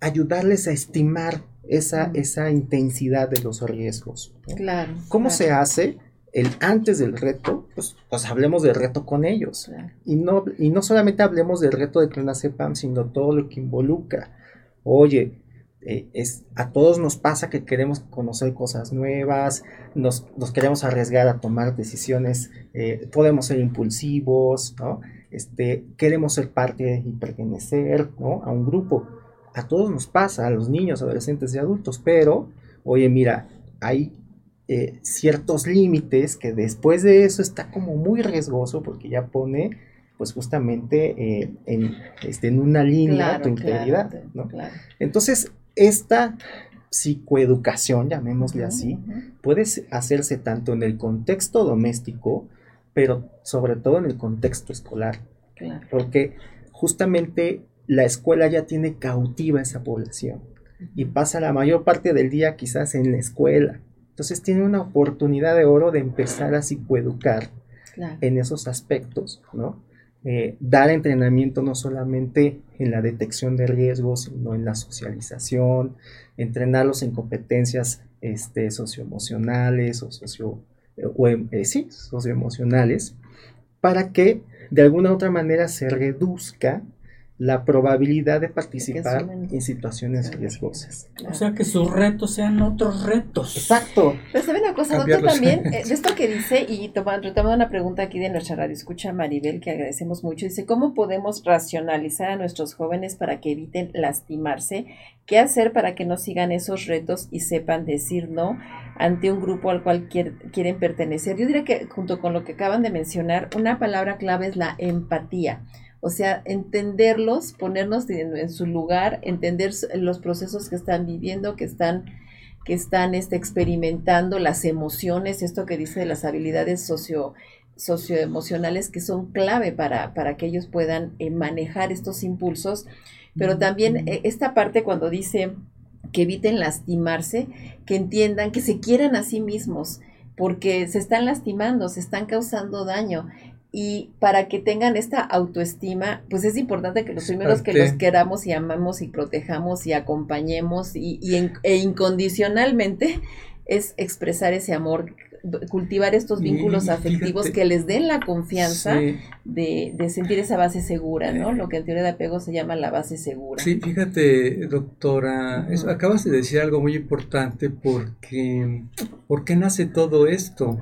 ayudarles a estimar esa, esa intensidad de los riesgos. Claro. ¿Cómo se hace? El antes del reto, pues, pues hablemos del reto con ellos. Y, no, y no solamente hablemos del reto de clonazepam, sino todo lo que involucra. Oye, eh, es, a todos nos pasa que queremos conocer cosas nuevas, nos, queremos arriesgar a tomar decisiones, eh, podemos ser impulsivos, ¿no? Este, queremos ser parte y pertenecer ¿no? a un grupo. A todos nos pasa, a los niños, adolescentes y adultos, pero, oye, mira, hay eh, ciertos límites que después de eso está como muy riesgoso porque ya pone pues justamente en, este, en una línea tu integridad. ¿no? Entonces, esta psicoeducación, llamémosle así, puede hacerse tanto en el contexto doméstico, pero sobre todo en el contexto escolar. Porque justamente la escuela ya tiene cautiva esa población y pasa la mayor parte del día quizás en la escuela. Entonces tiene una oportunidad de oro de empezar a psicoeducar en esos aspectos, ¿no? Eh, dar entrenamiento no solamente en la detección de riesgos, sino en la socialización, entrenarlos en competencias este, socioemocionales o, socio, eh, sí, socioemocionales, para que de alguna u otra manera se reduzca la probabilidad de participar en situaciones riesgosas. O sea, que sus retos sean otros retos. Exacto. Pero una cosa, doctor, también, eh, *laughs* de esto que dice, y tomando, retomando una pregunta aquí de nuestra radio escucha Maribel, que agradecemos mucho, dice, ¿cómo podemos racionalizar a nuestros jóvenes para que eviten lastimarse? ¿Qué hacer para que no sigan esos retos y sepan decir no ante un grupo al cual quieren pertenecer? Yo diría que junto con lo que acaban de mencionar, una palabra clave es la empatía. O sea, entenderlos, ponernos en, su lugar, entender los procesos que están viviendo, que están, que están este, experimentando, las emociones, esto que dice de las habilidades socio, socioemocionales que son clave para, para que ellos puedan eh, manejar estos impulsos. Pero también eh, esta parte cuando dice que eviten lastimarse, que entiendan, que se quieran a sí mismos, porque se están lastimando, se están causando daño y para que tengan esta autoestima, pues es importante que los primeros que los queramos y amamos y protejamos y acompañemos y, e incondicionalmente es expresar ese amor, cultivar estos vínculos afectivos que les den la confianza de, de, sentir esa base segura, ¿no? Lo que en teoría de apego se llama la base segura. Sí, fíjate, doctora, acabas de decir algo muy importante porque, ¿por qué nace todo esto?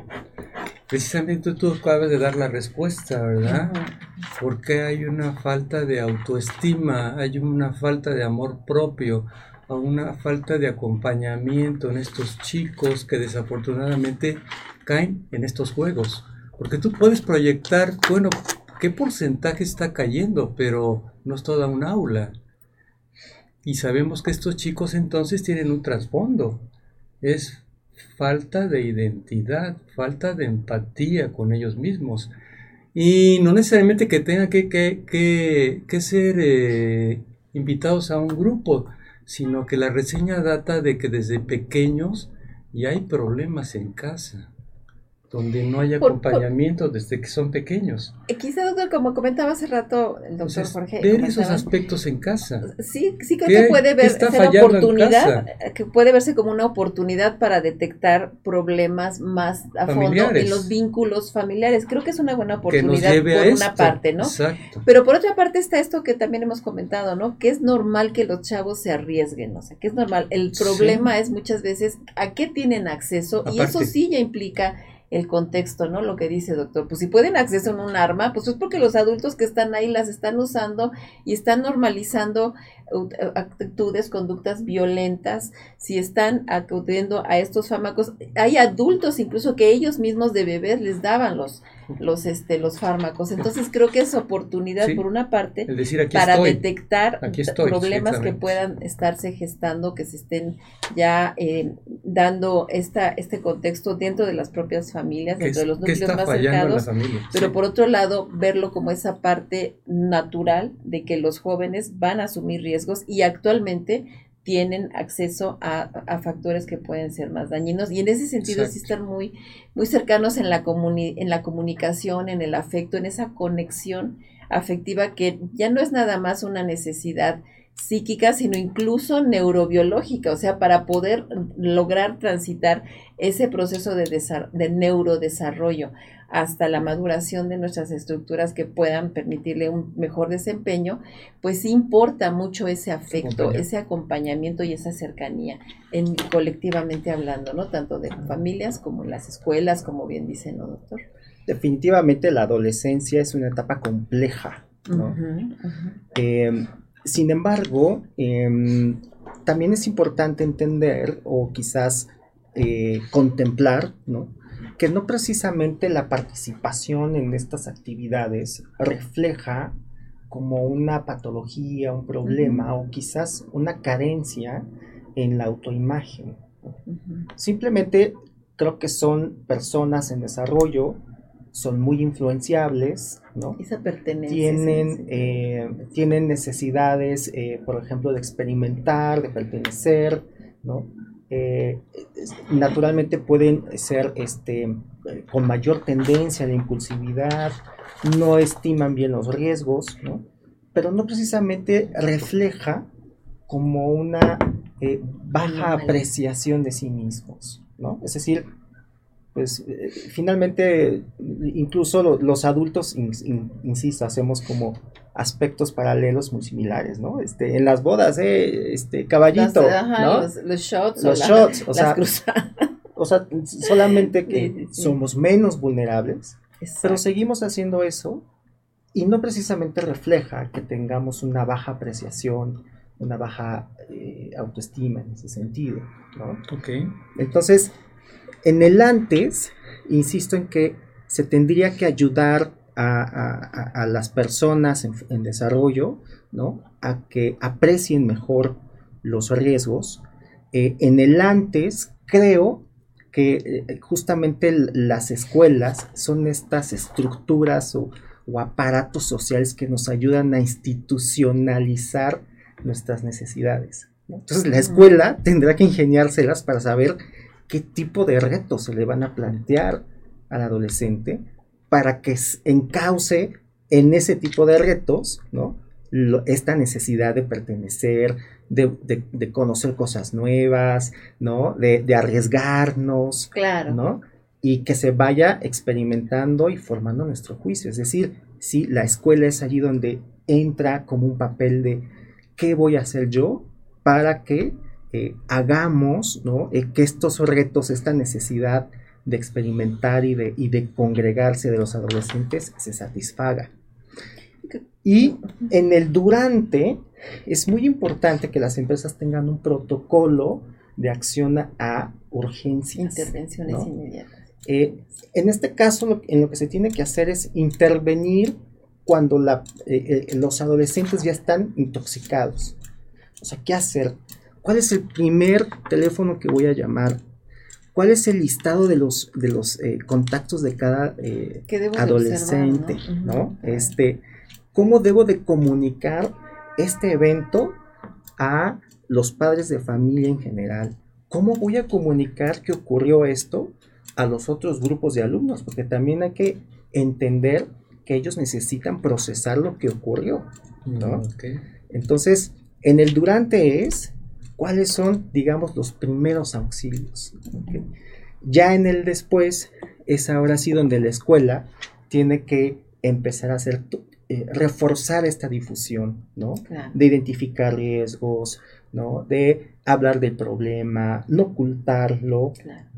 Precisamente tú acabas de dar la respuesta, ¿verdad? Porque hay una falta de autoestima, hay una falta de amor propio, una falta de acompañamiento en estos chicos que desafortunadamente caen en estos juegos. Porque tú puedes proyectar, bueno, qué porcentaje está cayendo, pero no es toda un aula. Y sabemos que estos chicos entonces tienen un trasfondo. Es falta de identidad, falta de empatía con ellos mismos. Y no necesariamente que tengan que, que, ser eh, invitados a un grupo, sino que la reseña data de que desde pequeños ya hay problemas en casa donde no hay acompañamiento desde que son pequeños. Eh, quizá, doctor, como comentaba hace rato el doctor Jorge. Ver esos aspectos en casa. Sí, sí creo que puede ver, ser oportunidad, eh, que puede verse como una oportunidad para detectar problemas más a fondo en los vínculos familiares. Creo que es una buena oportunidad por una parte, ¿no? Exacto. Pero por otra parte está esto que también hemos comentado, ¿no? Que es normal que los chavos se arriesguen, o sea, que es normal. El problema es muchas veces a qué tienen acceso y eso sí ya implica el contexto, ¿no? Lo que dice doctor, pues si pueden acceder a un arma, pues es porque los adultos que están ahí las están usando y están normalizando actitudes, conductas violentas, si están acudiendo a estos fármacos, hay adultos incluso que ellos mismos de bebés les daban los, los, este, los fármacos. Entonces creo que es oportunidad, por una parte, para detectar problemas que puedan estarse gestando, que se estén ya eh, dando esta, este contexto dentro de las propias familias, dentro de los núcleos más cercanos, pero por otro lado, verlo como esa parte natural de que los jóvenes van a asumir riesgos y actualmente tienen acceso a, factores que pueden ser más dañinos. Y en ese sentido sí estar muy, muy cercanos en la, en la comunicación, en el afecto, en esa conexión afectiva que ya no es nada más una necesidad psíquica, sino incluso neurobiológica, o sea, para poder lograr transitar ese proceso de, de neurodesarrollo hasta la maduración de nuestras estructuras que puedan permitirle un mejor desempeño, pues importa mucho ese afecto, ese acompañamiento y esa cercanía, en, colectivamente hablando, ¿no? Tanto de familias como en las escuelas, como bien dice, ¿no, doctor? Definitivamente la adolescencia es una etapa compleja, ¿no? Em, sin embargo, em, también es importante entender o quizás eh, contemplar, ¿no? Que no precisamente la participación en estas actividades refleja como una patología, un problema o quizás una carencia en la autoimagen. Simplemente creo que son personas en desarrollo, son muy influenciables, ¿no? Esa pertenencia. Tienen, eh, tienen necesidades, eh, por ejemplo, de experimentar, de pertenecer, ¿no? Eh, naturalmente pueden ser este, con mayor tendencia a la impulsividad, no estiman bien los riesgos, pero no precisamente refleja como una eh, baja apreciación de sí mismos. ¿no? Es decir, pues eh, finalmente incluso los adultos, insisto, hacemos como aspectos paralelos muy similares, ¿no? Este, en las bodas, eh, este, caballito, ¿no? Los, shots, los shots, o sea, o sea, solamente que somos menos vulnerables, pero seguimos haciendo eso y no precisamente refleja que tengamos una baja apreciación, una baja eh, autoestima en ese sentido, ¿no? Ok. Entonces, en el antes, insisto en que se tendría que ayudar a, las personas en, desarrollo, ¿no? A que aprecien mejor los riesgos. Eh, en el antes, creo que eh, justamente las escuelas son estas estructuras o, aparatos sociales que nos ayudan a institucionalizar nuestras necesidades. Entonces la escuela tendrá que ingeniárselas para saber qué tipo de retos se le van a plantear al adolescente para que encauce en ese tipo de retos, ¿no? esta necesidad de pertenecer, de, conocer cosas nuevas, ¿no? De, arriesgarnos, claro. ¿no? Y que se vaya experimentando y formando nuestro juicio. Es decir, si la escuela es allí donde entra como un papel de qué voy a hacer yo para que eh, hagamos, ¿no? Eh, que estos retos, esta necesidad de experimentar y de, y de congregarse de los adolescentes se satisfaga. Y en el durante es muy importante que las empresas tengan un protocolo de acción a urgencias. Intervenciones inmediatas. Eh, en este caso, en lo que se tiene que hacer es intervenir cuando la, eh, eh, los adolescentes ya están intoxicados. O sea, ¿qué hacer? ¿Cuál es el primer teléfono que voy a llamar? Cuál es el listado de los, de los eh, contactos de cada eh, adolescente, ¿no? Este, ¿cómo debo de comunicar este evento a los padres de familia en general? ¿Cómo voy a comunicar que ocurrió esto a los otros grupos de alumnos? Porque también hay que entender que ellos necesitan procesar lo que ocurrió, ¿no? Mm, Entonces, en el durante es ¿Cuáles son, digamos, los primeros auxilios? Ya en el después es ahora sí donde la escuela tiene que empezar a hacer, eh, reforzar esta difusión, ¿no? De identificar riesgos, ¿no? De hablar del problema, no ocultarlo,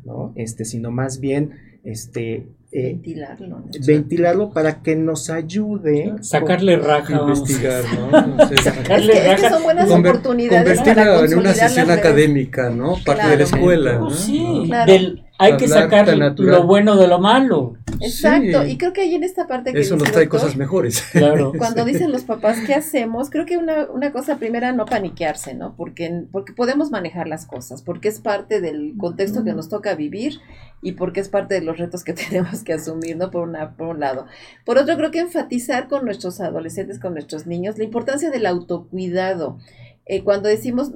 ¿no? Este, sino más bien, este, eh, ventilarlo. Ventilarlo para que nos ayude. Sacarle raja. Investigar, ¿no? *laughs* Sacarle es, que, es que, son buenas oportunidades. Convertirlo en una sesión académica, ¿no? Parte de la escuela. Sí, del, hay que sacar lo bueno de lo malo. Exacto, y creo que ahí en esta parte que Eso nos trae cosas mejores. Claro. *laughs* Cuando dicen los papás, ¿qué hacemos? Creo que una, una cosa primera, no paniquearse, ¿no? Porque, porque podemos manejar las cosas, porque es parte del contexto que nos toca vivir y porque es parte de los retos que *laughs* tenemos que asumir, ¿no? Por, una, por un lado. Por otro, creo que enfatizar con nuestros adolescentes, con nuestros niños, la importancia del autocuidado. Eh, cuando decimos,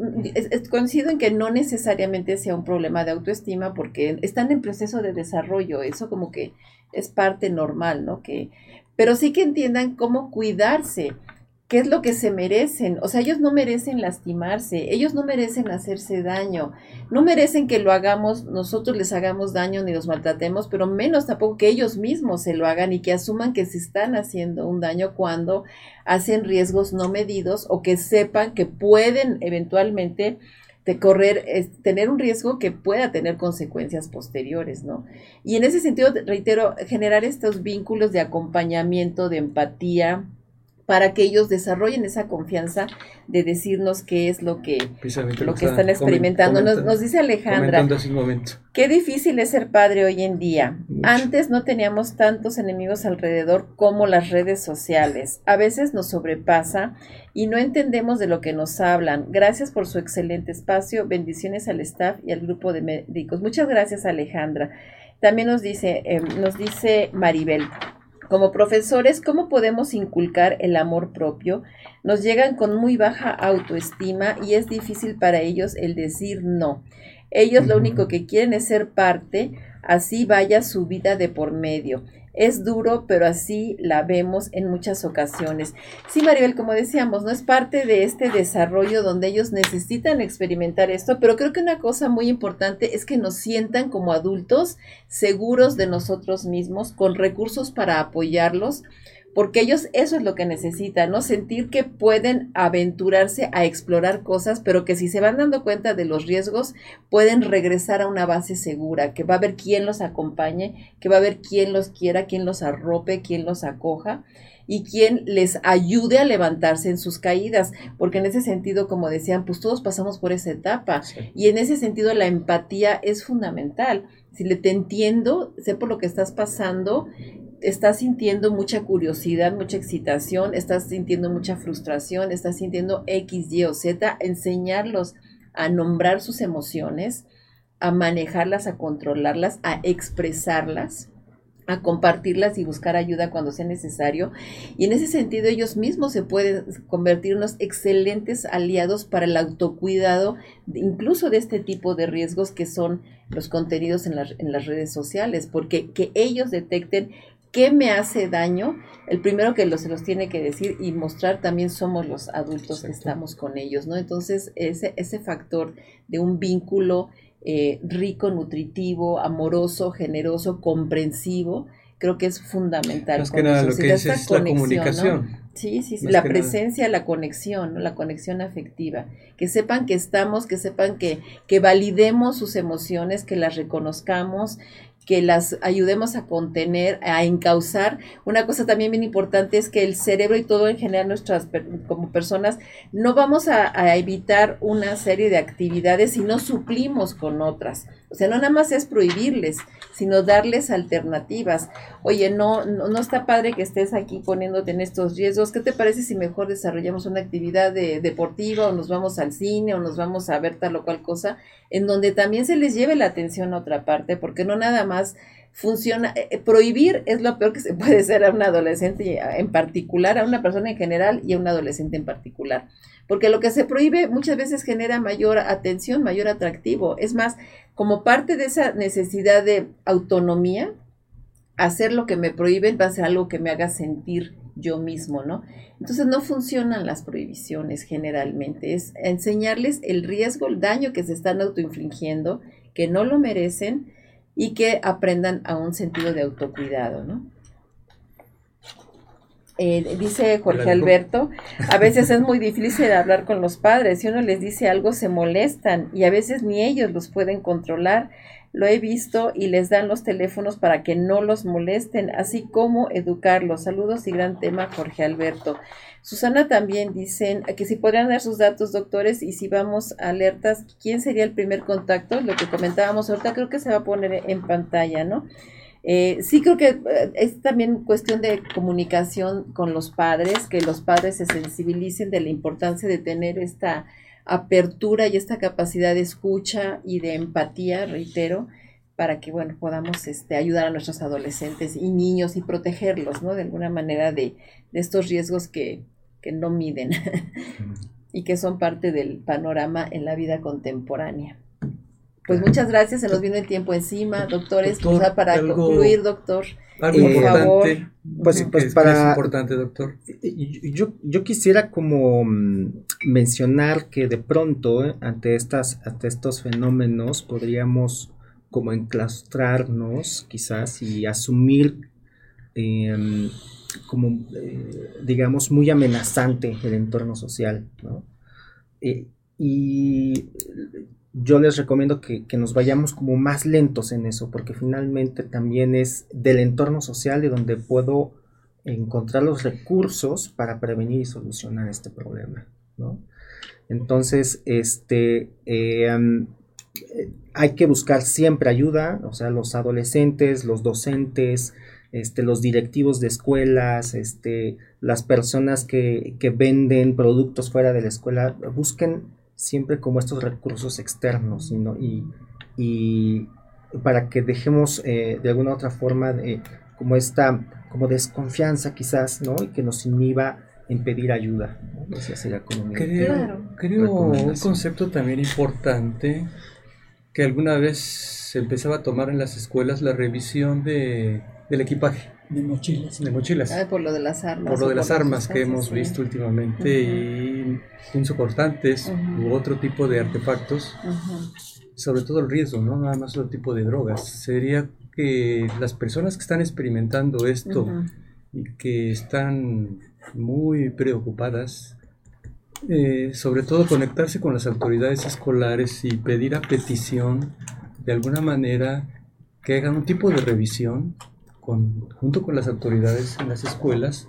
coincido en que no necesariamente sea un problema de autoestima porque están en proceso de desarrollo, eso como que es parte normal, ¿no? Que, pero sí que entiendan cómo cuidarse, qué es lo que se merecen. O sea, ellos no merecen lastimarse, ellos no merecen hacerse daño, no merecen que lo hagamos, nosotros les hagamos daño ni los maltratemos, pero menos tampoco que ellos mismos se lo hagan y que asuman que se están haciendo un daño cuando hacen riesgos no medidos o que sepan que pueden eventualmente de correr, tener un riesgo que pueda tener consecuencias posteriores, ¿no? Y en ese sentido, reitero, generar estos vínculos de acompañamiento, de empatía, para que ellos desarrollen esa confianza de decirnos qué es lo que, lo que están experimentando. Nos, dice Alejandra, qué difícil es ser padre hoy en día. Antes no teníamos tantos enemigos alrededor como las redes sociales. A veces nos sobrepasa y no entendemos de lo que nos hablan. Gracias por su excelente espacio. Bendiciones al staff y al grupo de médicos. Muchas gracias Alejandra. También nos dice, eh, nos dice Maribel, como profesores, ¿cómo podemos inculcar el amor propio? Nos llegan con muy baja autoestima y es difícil para ellos el decir no. Ellos lo único que quieren es ser parte, así vaya su vida de por medio. Es duro, pero así la vemos en muchas ocasiones. Sí, Maribel, como decíamos, no es parte de este desarrollo donde ellos necesitan experimentar esto, pero creo que una cosa muy importante es que nos sientan como adultos seguros de nosotros mismos, con recursos para apoyarlos, porque ellos eso es lo que necesitan, ¿no? Sentir que pueden aventurarse a explorar cosas, pero que si se van dando cuenta de los riesgos, pueden regresar a una base segura, que va a haber quien los acompañe, que va a haber quien los quiera, quien los arrope, quien los acoja y quien les ayude a levantarse en sus caídas, porque en ese sentido, como decían, pues todos pasamos por esa etapa y en ese sentido la empatía es fundamental. Si le te entiendo, sé por lo que estás pasando estás sintiendo mucha curiosidad, mucha excitación, estás sintiendo mucha frustración, estás sintiendo X, Y o Z, enseñarlos a nombrar sus emociones, a manejarlas, a controlarlas, a expresarlas a compartirlas y buscar ayuda cuando sea necesario. Y en ese sentido ellos mismos se pueden convertir en unos excelentes aliados para el autocuidado, incluso de este tipo de riesgos que son los contenidos en, en las redes sociales, porque que ellos detecten qué me hace daño, el primero que se los tiene que decir y mostrar también somos los adultos que estamos con ellos, ¿no? Entonces, ese, ese factor de un vínculo eh, rico, nutritivo, amoroso, generoso, comprensivo, creo que es fundamental. Más que nada, lo que es la comunicación. Sí, sí, sí. la presencia, la conexión, ¿no? la conexión afectiva. Que sepan que estamos, que sepan que, que validemos sus emociones, que las reconozcamos, que las ayudemos a contener, a encauzar. Una cosa también bien importante es que el cerebro y todo en general nuestras como personas no vamos a, a evitar una serie de actividades si no suplimos con otras. O sea, no nada más es prohibirles, sino darles alternativas. Oye, no, no, está padre que estés aquí poniéndote en estos riesgos. ¿Qué te parece si mejor desarrollamos una actividad de, deportiva o nos vamos al cine o nos vamos a ver tal o cual cosa, en donde también se les lleve la atención a otra parte, porque no nada más funciona. Eh, eh, prohibir es lo peor que se *laughs* puede hacer a un adolescente en particular, a una persona en general y a un adolescente en particular porque lo que se prohíbe muchas veces genera mayor atención, mayor atractivo. Es más, como parte de esa necesidad de autonomía, hacer lo que me prohíben va a ser algo que me haga sentir yo mismo, ¿no? Entonces no funcionan las prohibiciones generalmente, es enseñarles el riesgo, el daño que se están autoinfligiendo, que no lo merecen y que aprendan a un sentido de autocuidado, ¿no? Eh, dice Jorge Alberto, a veces es muy difícil hablar con los padres, si uno les dice algo se molestan y a veces ni ellos los pueden controlar. lo he visto y les dan los teléfonos para que no los molesten, así como educarlos. Saludos y gran tema, Jorge Alberto. Susana también dicen que si podrían dar sus datos, doctores, y si vamos alertas, ¿quién sería el primer contacto? Lo que comentábamos ahorita creo que se va a poner en pantalla, ¿no? Eh, sí creo que eh, es también cuestión de comunicación con los padres, que los padres se sensibilicen de la importancia de tener esta apertura y esta capacidad de escucha y de empatía, reitero, para que bueno podamos este, ayudar a nuestros adolescentes y niños y protegerlos, ¿no? De alguna manera de, de estos riesgos que, que no miden *laughs* y que son parte del panorama en la vida contemporánea. Pues muchas gracias, se nos viene el tiempo encima, doctores, para concluir, doctor. Algo importante. Pues, pues para. Es importante, doctor. Yo, yo quisiera como mm, mencionar que de pronto, eh, ante, estas, ante estos fenómenos, podríamos como enclaustrarnos, quizás, y asumir em, como, eh, digamos, muy amenazante el entorno social, ¿no? Eh, y yo les recomiendo que, nos vayamos como más lentos en eso, porque finalmente también es del entorno social de donde puedo encontrar los recursos para prevenir y solucionar este problema, ¿no? Entonces, este, eh, hay que buscar siempre ayuda, o sea, los adolescentes, los docentes, este, los directivos de escuelas, este, las personas que, que venden productos fuera de la escuela, busquen siempre como estos recursos externos y, y, para que dejemos eh, de alguna otra forma como esta como desconfianza quizás no y que nos inhiba en pedir ayuda creo, un concepto también importante que alguna vez se empezaba a tomar en las escuelas la revisión de, del equipaje de mochilas. De mochilas. Ah, por lo de las armas. Por lo de las armas que hemos visto últimamente y punzocortantes u otro tipo de artefactos. Sobre todo el riesgo, ¿no? Nada más otro tipo de drogas. Sería que las personas que están experimentando esto y que están muy preocupadas, eh, sobre todo conectarse con las autoridades escolares y pedir a petición de alguna manera que hagan un tipo de revisión junto con las autoridades en las escuelas,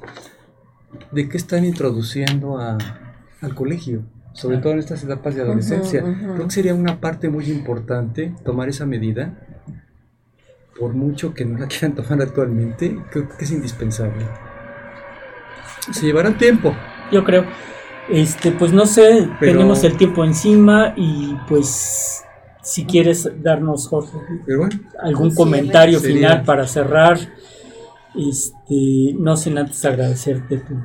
de qué están introduciendo al colegio, sobre todo en estas etapas de adolescencia. Creo que sería una parte muy importante tomar esa medida, por mucho que no la *laughs* quieran tomar actualmente, creo que es indispensable. Se llevará tiempo. Yo creo. Este, pues no sé, tenemos el tiempo encima y pues si quieres darnos, Jorge, algún comentario final para cerrar, este, no sin antes agradecerte tu,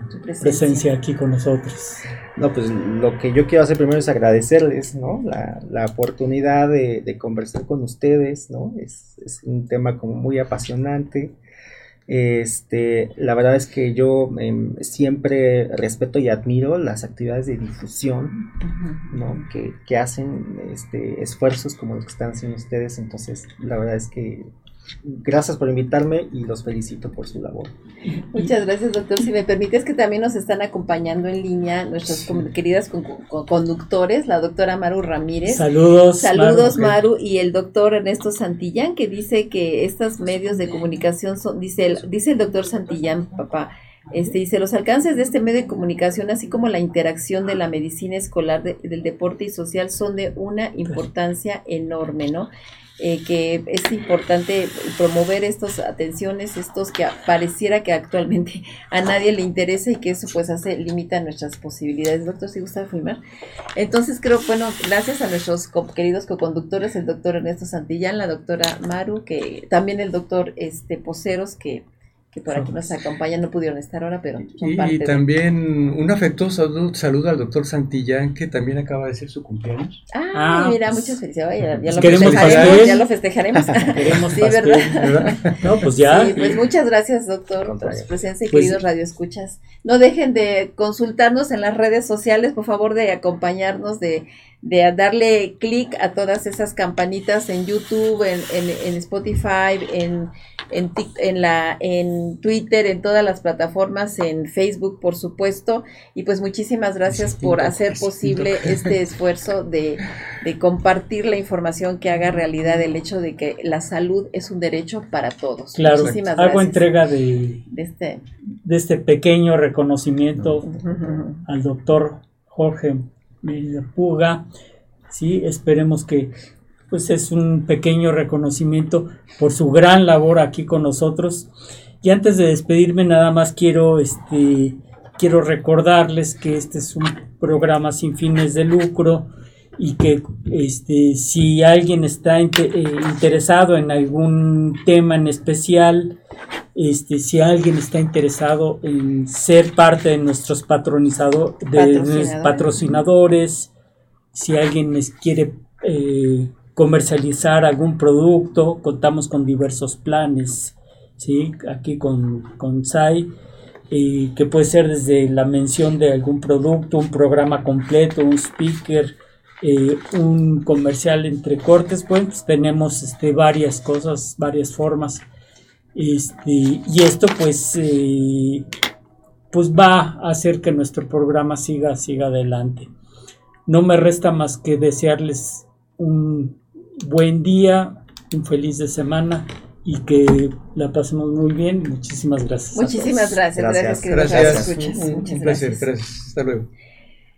presencia. aquí con nosotros. No, pues lo que yo quiero hacer primero es agradecerles, ¿no? La, la oportunidad de, de, conversar con ustedes, ¿no? Es, es, un tema como muy apasionante. Este, la verdad es que yo em, siempre respeto y admiro las actividades de difusión que, hacen este, esfuerzos como los que están haciendo ustedes. Entonces, la verdad es que gracias por invitarme y los felicito por su labor. Muchas gracias, doctor. Si me permites que también nos están acompañando en línea nuestras queridas conductores, la doctora Maru Ramírez. Saludos. Saludos, Maru, y el doctor Ernesto Santillán, que dice que estos medios de comunicación son, dice el, dice el doctor Santillán, papá, este, dice, los alcances de este medio de comunicación, así como la interacción de la medicina escolar, del deporte y social, son de una importancia enorme, ¿no? Eh, que es importante promover estas atenciones, estos que pareciera que actualmente *laughs* a nadie le interesa y que eso pues hace, limita nuestras posibilidades. Doctor, si gusta filmar. Entonces creo, bueno, gracias a nuestros queridos co-conductores, el doctor Ernesto Santillán, la doctora Maru, que también el doctor este Poceros, que que por aquí nos acompañan, no pudieron estar ahora, pero Y también un afectuoso saludo, al doctor Santillán, que también acaba de ser su cumpleaños. Ah, ah mira, pues, muchas felicidades, ya, ya, lo festejaremos, ya, lo festejaremos, *laughs* queremos sí, ¿verdad? no, pues ya. Sí, pues muchas gracias, doctor, por su presencia y pues queridos radioescuchas. No dejen de consultarnos en las redes sociales, por favor, de acompañarnos, de de darle clic a todas esas campanitas en YouTube, en, en, Spotify, en, en, en, la, en Twitter, en todas las plataformas, en Facebook, por supuesto. Y pues muchísimas gracias por hacer posible este esfuerzo de, de compartir la información que haga realidad el hecho de que la salud es un derecho para todos. Claro, hago entrega de, de, este, de este pequeño reconocimiento al doctor Jorge Puga. Sí, esperemos que pues es un pequeño reconocimiento por su gran labor aquí con nosotros. Y antes de despedirme nada más quiero este quiero recordarles que este es un programa sin fines de lucro y que este si alguien está eh, interesado en algún tema en especial este, si alguien está interesado en ser parte de nuestros patronizadores, de patrocinadores, si alguien quiere eh, comercializar algún producto, contamos con diversos planes, ¿sí? aquí con, con SAI, que puede ser desde la mención de algún producto, un programa completo, un speaker, eh, un comercial entre cortes, pues tenemos este, varias cosas, varias formas este, y esto pues, eh, pues va a hacer que nuestro programa siga, siga adelante. No me resta más que desearles un buen día, un feliz de semana y que la pasemos muy bien. Muchísimas gracias. Muchísimas gracias. Gracias. Gracias. Un, placer. Gracias. Hasta luego.